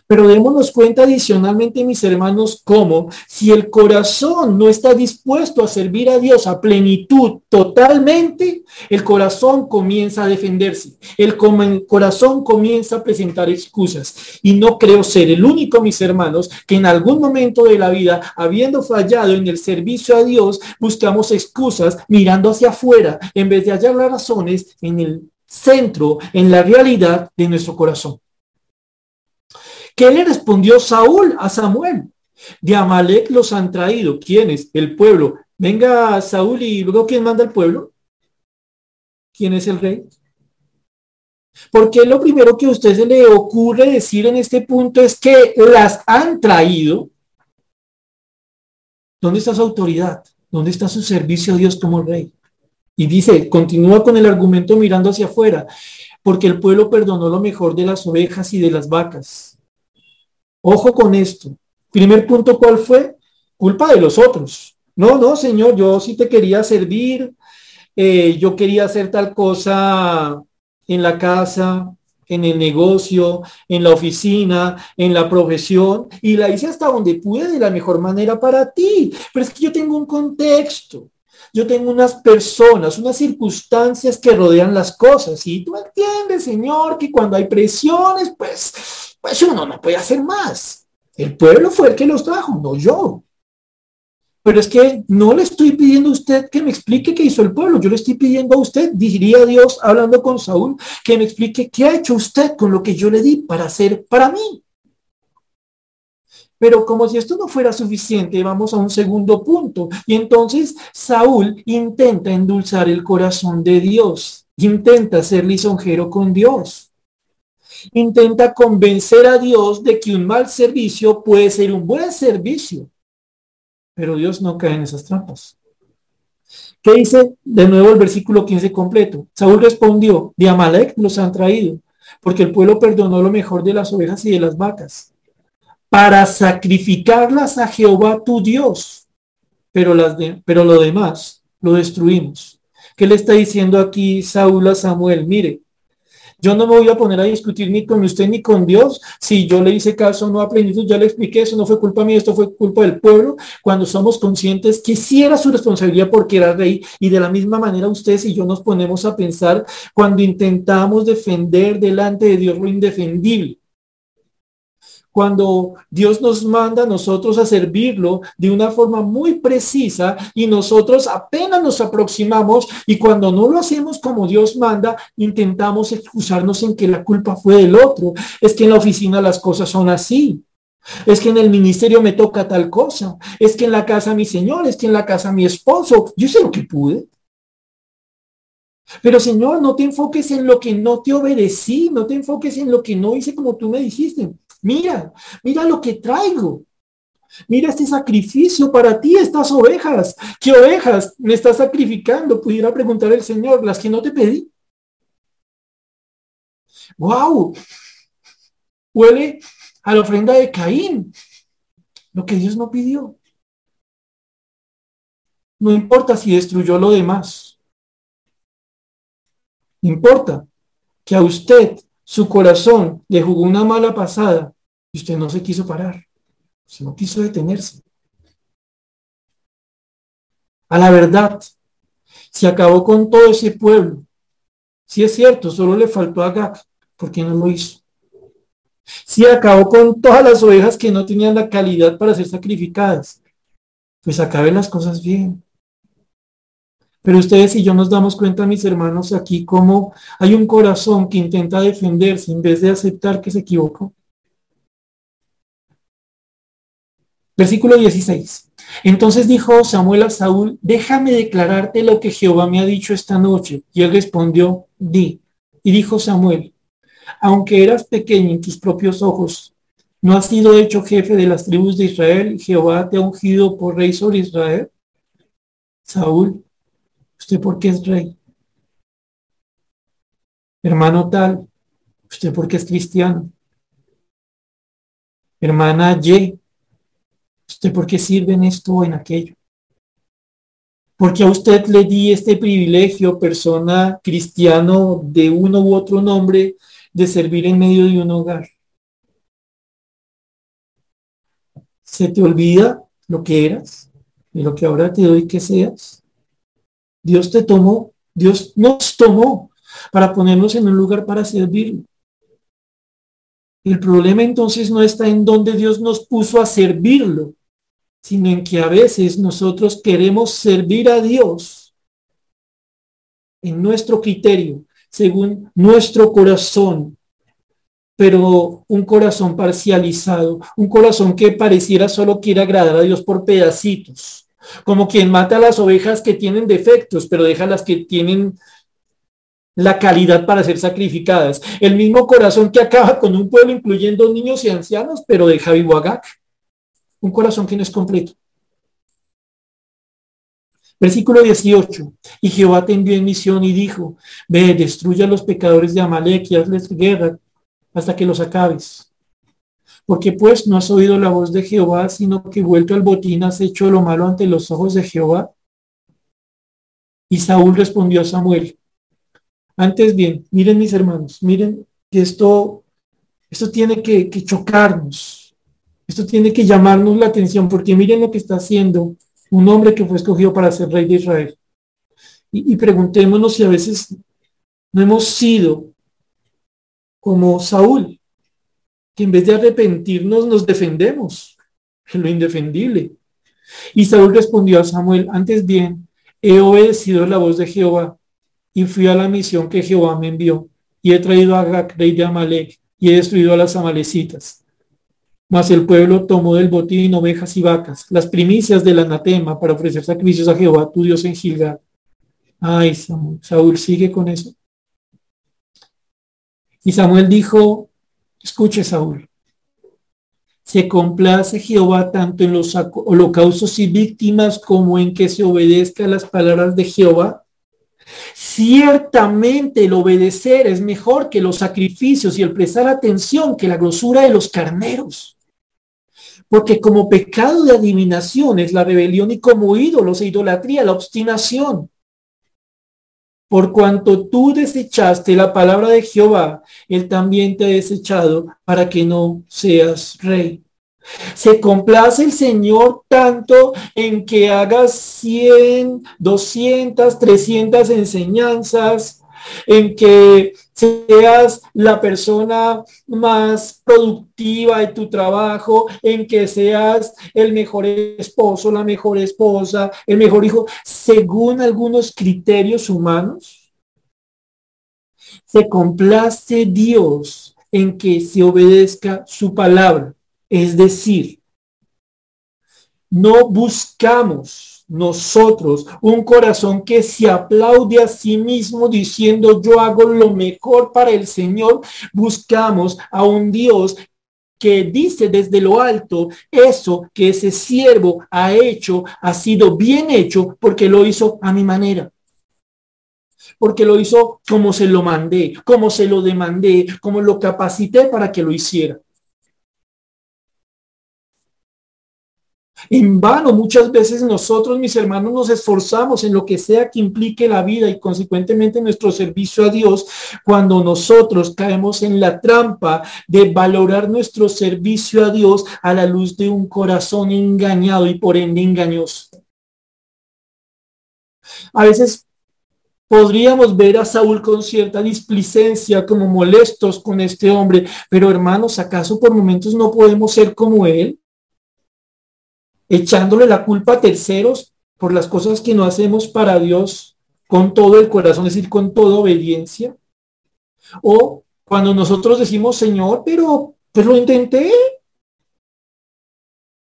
Pero démonos cuenta adicionalmente, mis hermanos, cómo si el corazón no está dispuesto a servir a Dios a plenitud totalmente, el corazón comienza a defenderse, el corazón comienza a presentar excusas. Y no creo ser el único, mis hermanos, que en algún momento de la vida, habiendo fallado en el servicio a Dios, buscamos excusas mirando hacia afuera en vez de hallar las razones en el centro, en la realidad de nuestro corazón. ¿Qué le respondió Saúl a Samuel? De Amalek los han traído. ¿Quiénes? El pueblo. Venga Saúl y luego ¿quién manda el pueblo? ¿Quién es el rey? Porque lo primero que a usted se le ocurre decir en este punto es que las han traído. ¿Dónde está su autoridad? ¿Dónde está su servicio a Dios como rey? Y dice, continúa con el argumento mirando hacia afuera, porque el pueblo perdonó lo mejor de las ovejas y de las vacas Ojo con esto. Primer punto, ¿cuál fue? Culpa de los otros. No, no, Señor, yo sí te quería servir, eh, yo quería hacer tal cosa en la casa, en el negocio, en la oficina, en la profesión, y la hice hasta donde pude de la mejor manera para ti. Pero es que yo tengo un contexto, yo tengo unas personas, unas circunstancias que rodean las cosas, y tú entiendes, Señor, que cuando hay presiones, pues pues uno no puede hacer más. El pueblo fue el que los trajo, no yo. Pero es que no le estoy pidiendo a usted que me explique qué hizo el pueblo. Yo le estoy pidiendo a usted, diría Dios hablando con Saúl, que me explique qué ha hecho usted con lo que yo le di para hacer para mí. Pero como si esto no fuera suficiente, vamos a un segundo punto. Y entonces Saúl intenta endulzar el corazón de Dios, intenta ser lisonjero con Dios intenta convencer a Dios de que un mal servicio puede ser un buen servicio. Pero Dios no cae en esas trampas. ¿Qué dice de nuevo el versículo 15 completo? Saúl respondió, de Amalek los han traído, porque el pueblo perdonó lo mejor de las ovejas y de las vacas, para sacrificarlas a Jehová tu Dios. Pero, las pero lo demás lo destruimos. ¿Qué le está diciendo aquí Saúl a Samuel? Mire, Yo no me voy a poner a discutir ni con usted ni con Dios. Si yo le hice caso, no aprendí, ya le expliqué, eso no fue culpa mía, esto fue culpa del pueblo. Cuando somos conscientes que sí era su responsabilidad porque era rey. Y de la misma manera ustedes y yo nos ponemos a pensar cuando intentamos defender delante de Dios lo indefendible cuando Dios nos manda a nosotros a servirlo de una forma muy precisa y nosotros apenas nos aproximamos y cuando no lo hacemos como Dios manda, intentamos excusarnos en que la culpa fue del otro. Es que en la oficina las cosas son así. Es que en el ministerio me toca tal cosa. Es que en la casa mi señor, es que en la casa mi esposo. Yo sé lo que pude. Pero Señor, no te enfoques en lo que no te obedecí, no te enfoques en lo que no hice como tú me dijiste. Mira, mira lo que traigo. Mira este sacrificio para ti, estas ovejas. ¿Qué ovejas me estás sacrificando? Pudiera preguntar el Señor, las que no te pedí. ¡Wow! Huele a la ofrenda de Caín, lo que Dios no pidió. No importa si destruyó lo demás. Importa que a usted su corazón le jugó una mala pasada y usted no se quiso parar, se no quiso detenerse. A la verdad, se acabó con todo ese pueblo. Si es cierto, solo le faltó a Gag, porque no lo hizo. Si acabó con todas las ovejas que no tenían la calidad para ser sacrificadas, pues acaben las cosas bien. Pero ustedes y yo nos damos cuenta, mis hermanos, aquí cómo hay un corazón que intenta defenderse en vez de aceptar que se equivocó. Versículo 16. Entonces dijo Samuel a Saúl, déjame declararte lo que Jehová me ha dicho esta noche. Y él respondió, di. Y dijo Samuel, aunque eras pequeño en tus propios ojos, ¿no has sido hecho jefe de las tribus de Israel Jehová te ha ungido por rey sobre Israel? Saúl, ¿usted por qué es rey? Hermano tal, ¿usted por qué es cristiano? Hermana Y, ¿Usted por qué sirve en esto o en aquello? Porque a usted le di este privilegio, persona cristiano de uno u otro nombre, de servir en medio de un hogar. ¿Se te olvida lo que eras y lo que ahora te doy que seas? Dios te tomó, Dios nos tomó para ponernos en un lugar para servirlo. El problema entonces no está en donde Dios nos puso a servirlo, sino en que a veces nosotros queremos servir a Dios en nuestro criterio, según nuestro corazón, pero un corazón parcializado, un corazón que pareciera solo quiere agradar a Dios por pedacitos, como quien mata a las ovejas que tienen defectos, pero deja las que tienen la calidad para ser sacrificadas. El mismo corazón que acaba con un pueblo, incluyendo niños y ancianos, pero deja vivo a Un corazón que no es completo. Versículo 18. Y Jehová te envió en misión y dijo, ve, destruye a los pecadores de Amalek y hazles guerra hasta que los acabes. Porque pues no has oído la voz de Jehová, sino que vuelto al botín has hecho lo malo ante los ojos de Jehová. Y Saúl respondió a Samuel, antes bien, miren mis hermanos, miren que esto, esto tiene que, chocarnos, esto tiene que llamarnos la atención, porque miren lo que está haciendo un hombre que fue escogido para ser rey de Israel. Y, y preguntémonos si a veces no hemos sido como Saúl, que en vez de arrepentirnos nos defendemos en lo indefendible. Y Saúl respondió a Samuel, antes bien, he obedecido la voz de Jehová y fui a la misión que Jehová me envió, y he traído a Agag, rey de Amalek, y he destruido a las amalecitas. Mas el pueblo tomó del botín ovejas y vacas, las primicias del anatema, para ofrecer sacrificios a Jehová, tu Dios en Gilgal. Ay, Samuel, Saúl sigue con eso. Y Samuel dijo, escuche Saúl, se complace Jehová tanto en los holocaustos y víctimas como en que se obedezca las palabras de Jehová. Ciertamente el obedecer es mejor que los sacrificios y el prestar atención que la grosura de los carneros. Porque como pecado de adivinación es la rebelión y como ídolos e idolatría la obstinación. por cuanto tú desechaste la palabra de Jehová, él también te ha desechado para que no seas rey. Se complace el Señor tanto en que hagas 100, 200, 300 enseñanzas, en que seas la persona más productiva de tu trabajo, en que seas el mejor esposo, la mejor esposa, el mejor hijo, según algunos criterios humanos. Se complace Dios en que se obedezca su palabra. Es decir, no buscamos nosotros un corazón que se aplaude a sí mismo diciendo yo hago lo mejor para el Señor. Buscamos a un Dios que dice desde lo alto, eso que ese siervo ha hecho ha sido bien hecho porque lo hizo a mi manera. Porque lo hizo como se lo mandé, como se lo demandé, como lo capacité para que lo hiciera. En vano muchas veces nosotros, mis hermanos, nos esforzamos en lo que sea que implique la vida y consecuentemente nuestro servicio a Dios cuando nosotros caemos en la trampa de valorar nuestro servicio a Dios a la luz de un corazón engañado y por ende engañoso. A veces Podríamos ver a Saúl con cierta displicencia, como molestos con este hombre, pero hermanos, ¿acaso por momentos no podemos ser como él? Echándole la culpa a terceros por las cosas que no hacemos para Dios con todo el corazón, es decir, con toda obediencia. O cuando nosotros decimos, Señor, pero pues lo intenté.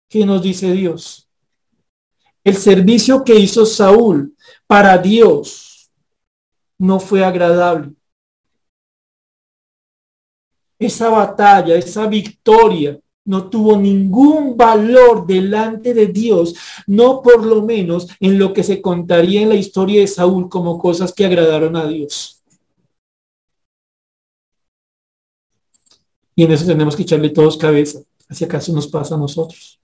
¿Qué nos dice Dios? El servicio que hizo Saúl para Dios no fue agradable. Esa batalla, esa victoria no tuvo ningún valor delante de Dios, no por lo menos en lo que se contaría en la historia de Saúl como cosas que agradaron a Dios. Y en eso tenemos que echarle todos cabeza, si acaso nos pasa a nosotros.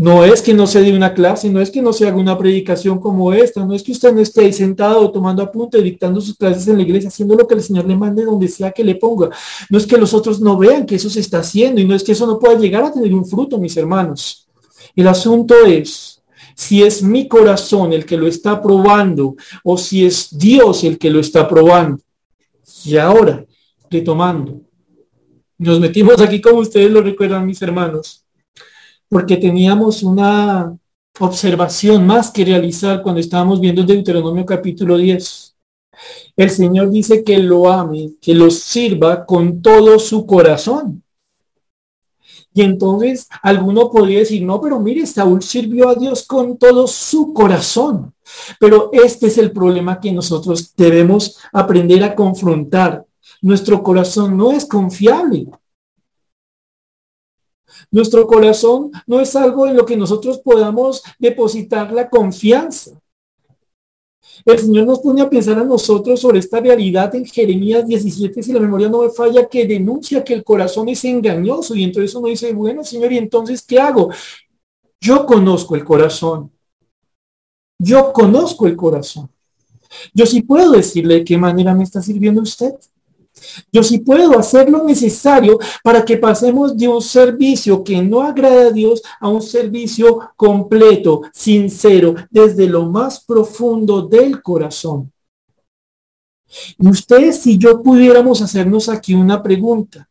No es que no se dé una clase, no es que no se haga una predicación como esta, no es que usted no esté ahí sentado tomando apunte, dictando sus clases en la iglesia, haciendo lo que el Señor le mande donde sea que le ponga. No es que los otros no vean que eso se está haciendo y no es que eso no pueda llegar a tener un fruto, mis hermanos. El asunto es si es mi corazón el que lo está probando o si es Dios el que lo está probando. Y ahora, retomando, nos metimos aquí como ustedes lo recuerdan, mis hermanos porque teníamos una observación más que realizar cuando estábamos viendo Deuteronomio capítulo 10. El Señor dice que lo ame, que lo sirva con todo su corazón. Y entonces alguno podría decir, no, pero mire, Saúl sirvió a Dios con todo su corazón. Pero este es el problema que nosotros debemos aprender a confrontar. Nuestro corazón no es confiable. Nuestro corazón no es algo en lo que nosotros podamos depositar la confianza. El Señor nos pone a pensar a nosotros sobre esta realidad en Jeremías 17, si la memoria no me falla, que denuncia que el corazón es engañoso. Y entonces uno dice, bueno, Señor, ¿y entonces qué hago? Yo conozco el corazón. Yo conozco el corazón. Yo sí puedo decirle de qué manera me está sirviendo usted. Yo sí puedo hacer lo necesario para que pasemos de un servicio que no agrada a Dios a un servicio completo, sincero, desde lo más profundo del corazón. Y ustedes y yo pudiéramos hacernos aquí una pregunta.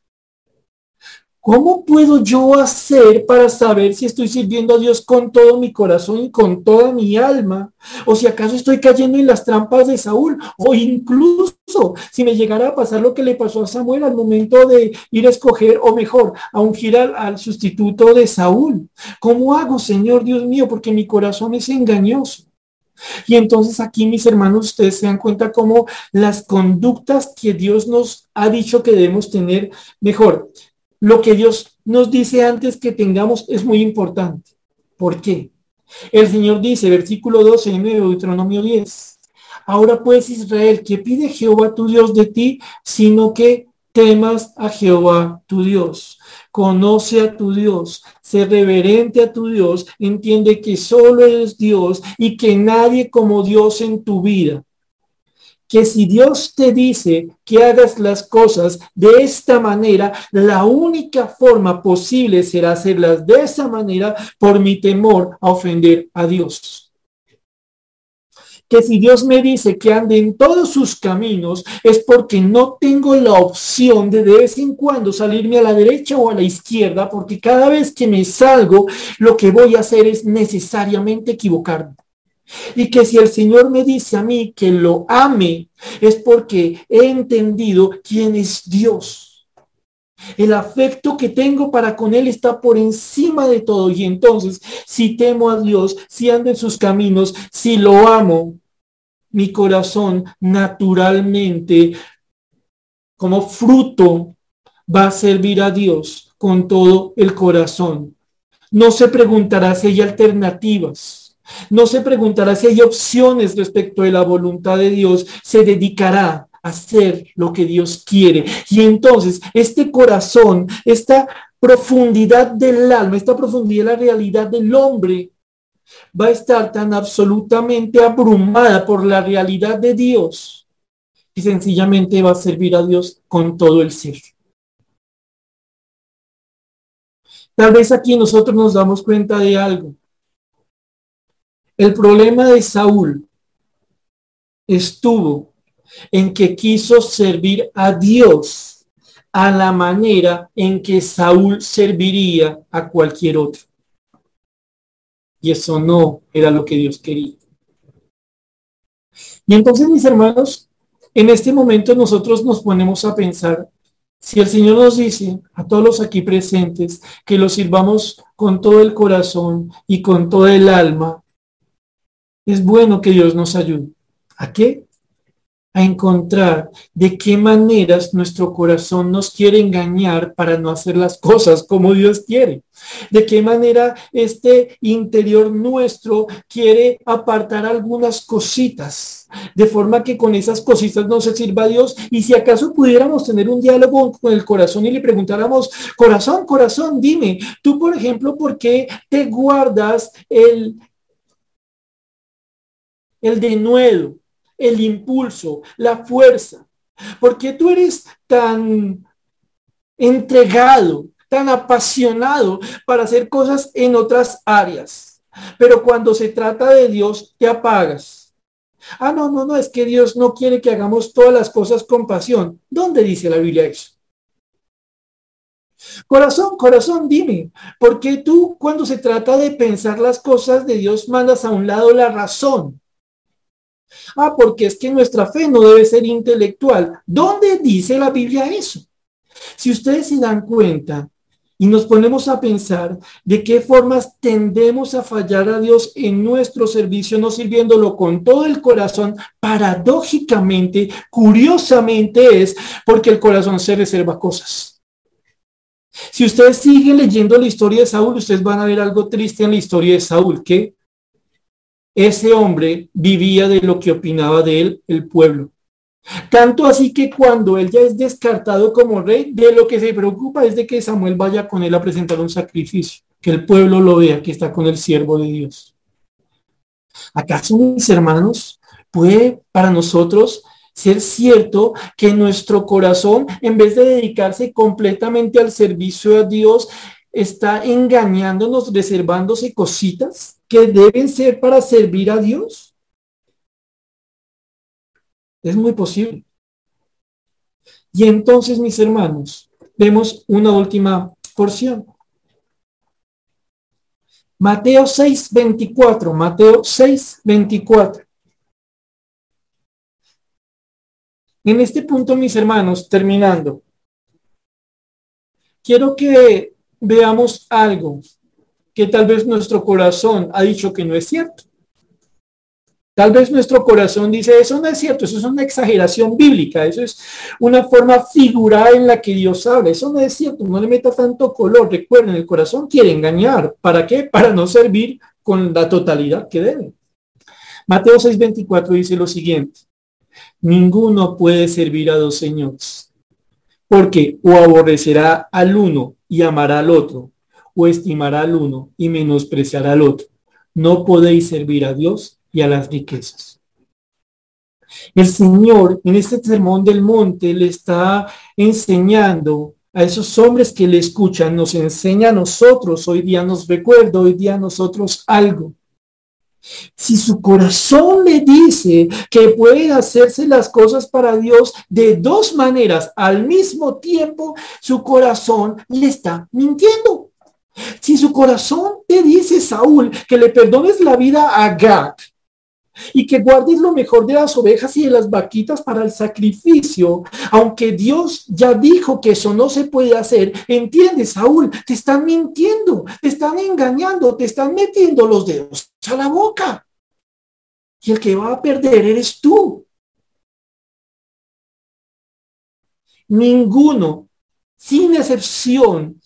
¿Cómo puedo yo hacer para saber si estoy sirviendo a Dios con todo mi corazón y con toda mi alma? O si acaso estoy cayendo en las trampas de Saúl. O incluso si me llegara a pasar lo que le pasó a Samuel al momento de ir a escoger, o mejor, a ungir al, al sustituto de Saúl. ¿Cómo hago, Señor Dios mío? Porque mi corazón es engañoso. Y entonces aquí, mis hermanos, ustedes se dan cuenta cómo las conductas que Dios nos ha dicho que debemos tener, mejor, lo que Dios nos dice antes que tengamos es muy importante. ¿Por qué? El Señor dice, versículo 12 en Deuteronomio 10, ahora pues Israel, que pide Jehová tu Dios de ti, sino que temas a Jehová tu Dios. Conoce a tu Dios, sé reverente a tu Dios, entiende que solo eres Dios y que nadie como Dios en tu vida. Que si Dios te dice que hagas las cosas de esta manera, la única forma posible será hacerlas de esa manera por mi temor a ofender a Dios que si Dios me dice que ande en todos sus caminos es porque no tengo la opción de de vez en cuando salirme a la derecha o a la izquierda, porque cada vez que me salgo, lo que voy a hacer es necesariamente equivocarme. Y que si el Señor me dice a mí que lo ame, es porque he entendido quién es Dios. El afecto que tengo para con Él está por encima de todo. Y entonces, si temo a Dios, si ando en sus caminos, si lo amo, mi corazón naturalmente, como fruto, va a servir a Dios con todo el corazón. No se preguntará si hay alternativas. No se preguntará si hay opciones respecto de la voluntad de Dios. Se dedicará a hacer lo que Dios quiere. Y entonces este corazón, esta profundidad del alma, esta profundidad de la realidad del hombre, va a estar tan absolutamente abrumada por la realidad de Dios y sencillamente va a servir a Dios con todo el ser. Tal vez aquí nosotros nos damos cuenta de algo. El problema de Saúl estuvo en que quiso servir a Dios a la manera en que Saúl serviría a cualquier otro. Y eso no era lo que Dios quería. Y entonces, mis hermanos, en este momento nosotros nos ponemos a pensar, si el Señor nos dice a todos los aquí presentes que lo sirvamos con todo el corazón y con todo el alma, es bueno que Dios nos ayude. ¿A qué? a encontrar de qué maneras nuestro corazón nos quiere engañar para no hacer las cosas como Dios quiere. De qué manera este interior nuestro quiere apartar algunas cositas, de forma que con esas cositas no se sirva Dios. Y si acaso pudiéramos tener un diálogo con el corazón y le preguntáramos, corazón, corazón, dime, tú por ejemplo, ¿por qué te guardas el, el denuedo? el impulso, la fuerza. Porque tú eres tan entregado, tan apasionado para hacer cosas en otras áreas. Pero cuando se trata de Dios, te apagas. Ah, no, no, no, es que Dios no quiere que hagamos todas las cosas con pasión. ¿Dónde dice la Biblia eso? Corazón, corazón, dime, ¿por qué tú cuando se trata de pensar las cosas de Dios mandas a un lado la razón? Ah, porque es que nuestra fe no debe ser intelectual. ¿Dónde dice la Biblia eso? Si ustedes se dan cuenta y nos ponemos a pensar de qué formas tendemos a fallar a Dios en nuestro servicio, no sirviéndolo con todo el corazón, paradójicamente, curiosamente es porque el corazón se reserva cosas. Si ustedes siguen leyendo la historia de Saúl, ustedes van a ver algo triste en la historia de Saúl, que ese hombre vivía de lo que opinaba de él el pueblo. Tanto así que cuando él ya es descartado como rey, de lo que se preocupa es de que Samuel vaya con él a presentar un sacrificio, que el pueblo lo vea, que está con el siervo de Dios. ¿Acaso, mis hermanos, puede para nosotros ser cierto que nuestro corazón, en vez de dedicarse completamente al servicio a Dios, está engañándonos, reservándose cositas? Que deben ser para servir a Dios? Es muy posible. Y entonces, mis hermanos, vemos una última porción. Mateo 6, 24. Mateo 6, 24. En este punto, mis hermanos, terminando, quiero que veamos algo que tal vez nuestro corazón ha dicho que no es cierto. Tal vez nuestro corazón dice, eso no es cierto, eso es una exageración bíblica, eso es una forma figurada en la que Dios habla, eso no es cierto, no le meta tanto color. Recuerden, el corazón quiere engañar. ¿Para qué? [laughs] Para no servir con la totalidad que debe. Mateo 6:24 dice lo siguiente, ninguno puede servir a dos señores, porque o aborrecerá al uno y amará al otro, o estimará al uno y menospreciará al otro. No podéis servir a Dios y a las riquezas. El Señor en este sermón del monte le está enseñando a esos hombres que le escuchan, nos enseña a nosotros, hoy día nos recuerda, hoy día a nosotros algo. Si su corazón le dice que puede hacerse las cosas para Dios de dos maneras al mismo tiempo, su corazón le está mintiendo. Si su corazón te dice, Saúl, que le perdones la vida a Gad y que guardes lo mejor de las ovejas y de las vaquitas para el sacrificio, aunque Dios ya dijo que eso no se puede hacer, entiendes, Saúl, te están mintiendo, te están engañando, te están metiendo los dedos a la boca. Y el que va a perder eres tú. Ninguno, sin excepción,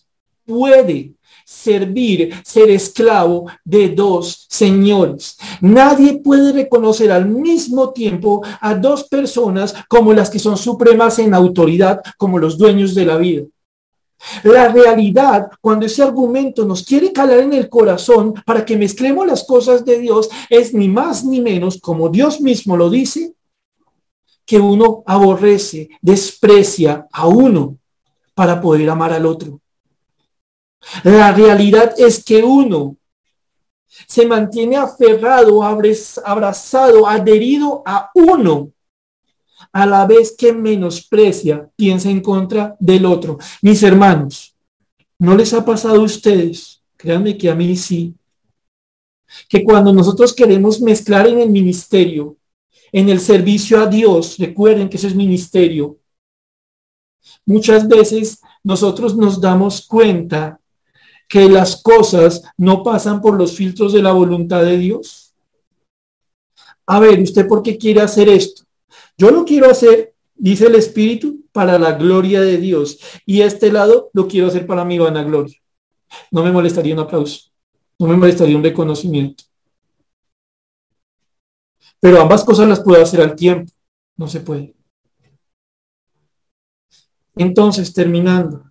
puede servir, ser esclavo de dos señores. Nadie puede reconocer al mismo tiempo a dos personas como las que son supremas en autoridad, como los dueños de la vida. La realidad, cuando ese argumento nos quiere calar en el corazón para que mezclemos las cosas de Dios, es ni más ni menos, como Dios mismo lo dice, que uno aborrece, desprecia a uno para poder amar al otro. La realidad es que uno se mantiene aferrado, abrazado, adherido a uno, a la vez que menosprecia, piensa en contra del otro. Mis hermanos, ¿no les ha pasado a ustedes? Créanme que a mí sí. Que cuando nosotros queremos mezclar en el ministerio, en el servicio a Dios, recuerden que eso es ministerio, muchas veces nosotros nos damos cuenta que las cosas no pasan por los filtros de la voluntad de Dios? A ver, ¿usted por qué quiere hacer esto? Yo lo quiero hacer, dice el Espíritu, para la gloria de Dios. Y este lado lo quiero hacer para mi vanagloria. No me molestaría un aplauso. No me molestaría un reconocimiento. Pero ambas cosas las puedo hacer al tiempo. No se puede. Entonces, terminando.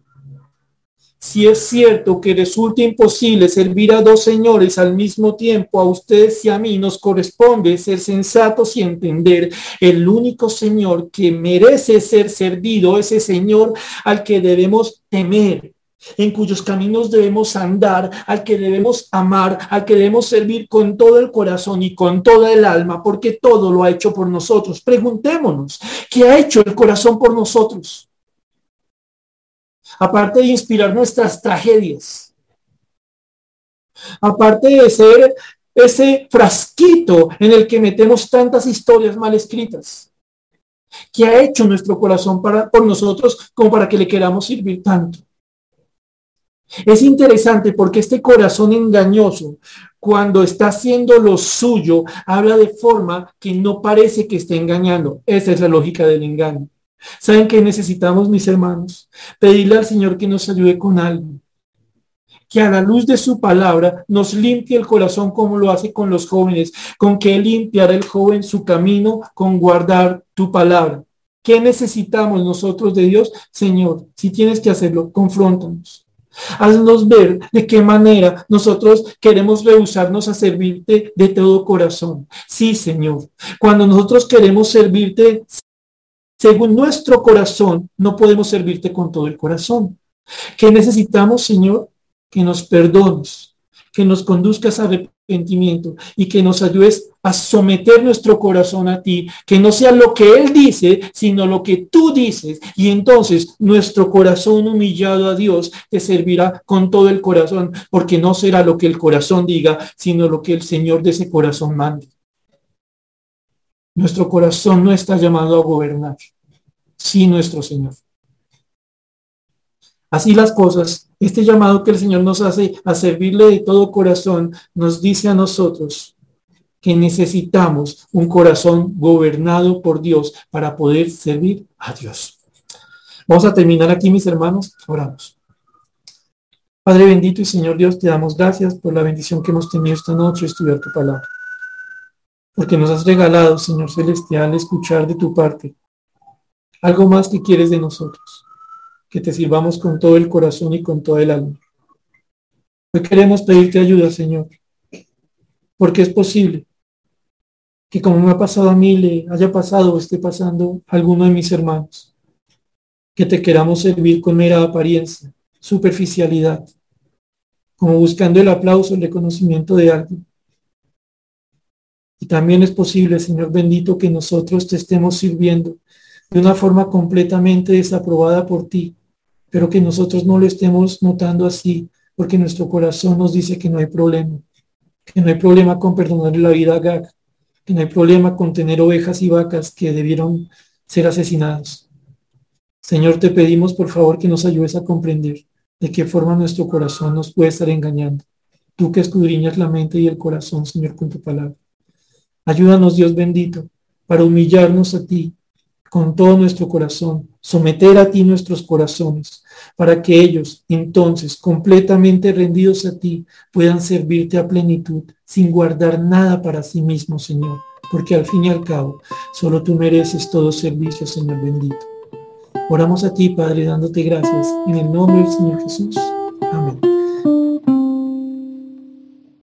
Si es cierto que resulta imposible servir a dos señores al mismo tiempo, a ustedes y a mí nos corresponde ser sensatos y entender el único Señor que merece ser servido, ese Señor al que debemos temer, en cuyos caminos debemos andar, al que debemos amar, al que debemos servir con todo el corazón y con toda el alma, porque todo lo ha hecho por nosotros. Preguntémonos, ¿qué ha hecho el corazón por nosotros? Aparte de inspirar nuestras tragedias, aparte de ser ese frasquito en el que metemos tantas historias mal escritas, que ha hecho nuestro corazón para, por nosotros como para que le queramos servir tanto. Es interesante porque este corazón engañoso, cuando está haciendo lo suyo, habla de forma que no parece que esté engañando. Esa es la lógica del engaño. ¿Saben qué necesitamos, mis hermanos? Pedirle al Señor que nos ayude con algo. Que a la luz de su palabra nos limpie el corazón como lo hace con los jóvenes, con que limpiará el joven su camino con guardar tu palabra. ¿Qué necesitamos nosotros de Dios? Señor, si tienes que hacerlo, confróntanos. Haznos ver de qué manera nosotros queremos rehusarnos a servirte de todo corazón. Sí, Señor. Cuando nosotros queremos servirte según nuestro corazón, no podemos servirte con todo el corazón. ¿Qué necesitamos, Señor? Que nos perdones, que nos conduzcas a arrepentimiento y que nos ayudes a someter nuestro corazón a ti, que no sea lo que Él dice, sino lo que tú dices. Y entonces nuestro corazón humillado a Dios te servirá con todo el corazón, porque no será lo que el corazón diga, sino lo que el Señor de ese corazón mande. Nuestro corazón no está llamado a gobernar, sí nuestro Señor. Así las cosas, este llamado que el Señor nos hace a servirle de todo corazón, nos dice a nosotros que necesitamos un corazón gobernado por Dios para poder servir a Dios. Vamos a terminar aquí, mis hermanos. Oramos. Padre bendito y Señor Dios, te damos gracias por la bendición que hemos tenido esta noche estudiar tu palabra porque nos has regalado, Señor Celestial, escuchar de tu parte algo más que quieres de nosotros, que te sirvamos con todo el corazón y con toda el alma. Hoy queremos pedirte ayuda, Señor, porque es posible que como me ha pasado a mí, le haya pasado o esté pasando alguno de mis hermanos. Que te queramos servir con mera apariencia, superficialidad, como buscando el aplauso, el reconocimiento de alguien. Y también es posible, Señor bendito, que nosotros te estemos sirviendo de una forma completamente desaprobada por ti, pero que nosotros no lo estemos notando así, porque nuestro corazón nos dice que no hay problema, que no hay problema con perdonarle la vida a Gag, que no hay problema con tener ovejas y vacas que debieron ser asesinados. Señor, te pedimos por favor que nos ayudes a comprender de qué forma nuestro corazón nos puede estar engañando. Tú que escudriñas la mente y el corazón, Señor, con tu palabra. Ayúdanos, Dios bendito, para humillarnos a ti con todo nuestro corazón, someter a ti nuestros corazones, para que ellos, entonces, completamente rendidos a ti, puedan servirte a plenitud, sin guardar nada para sí mismos, Señor, porque al fin y al cabo, solo tú mereces todo servicio, Señor bendito. Oramos a ti, Padre, dándote gracias en el nombre del Señor Jesús. Amén.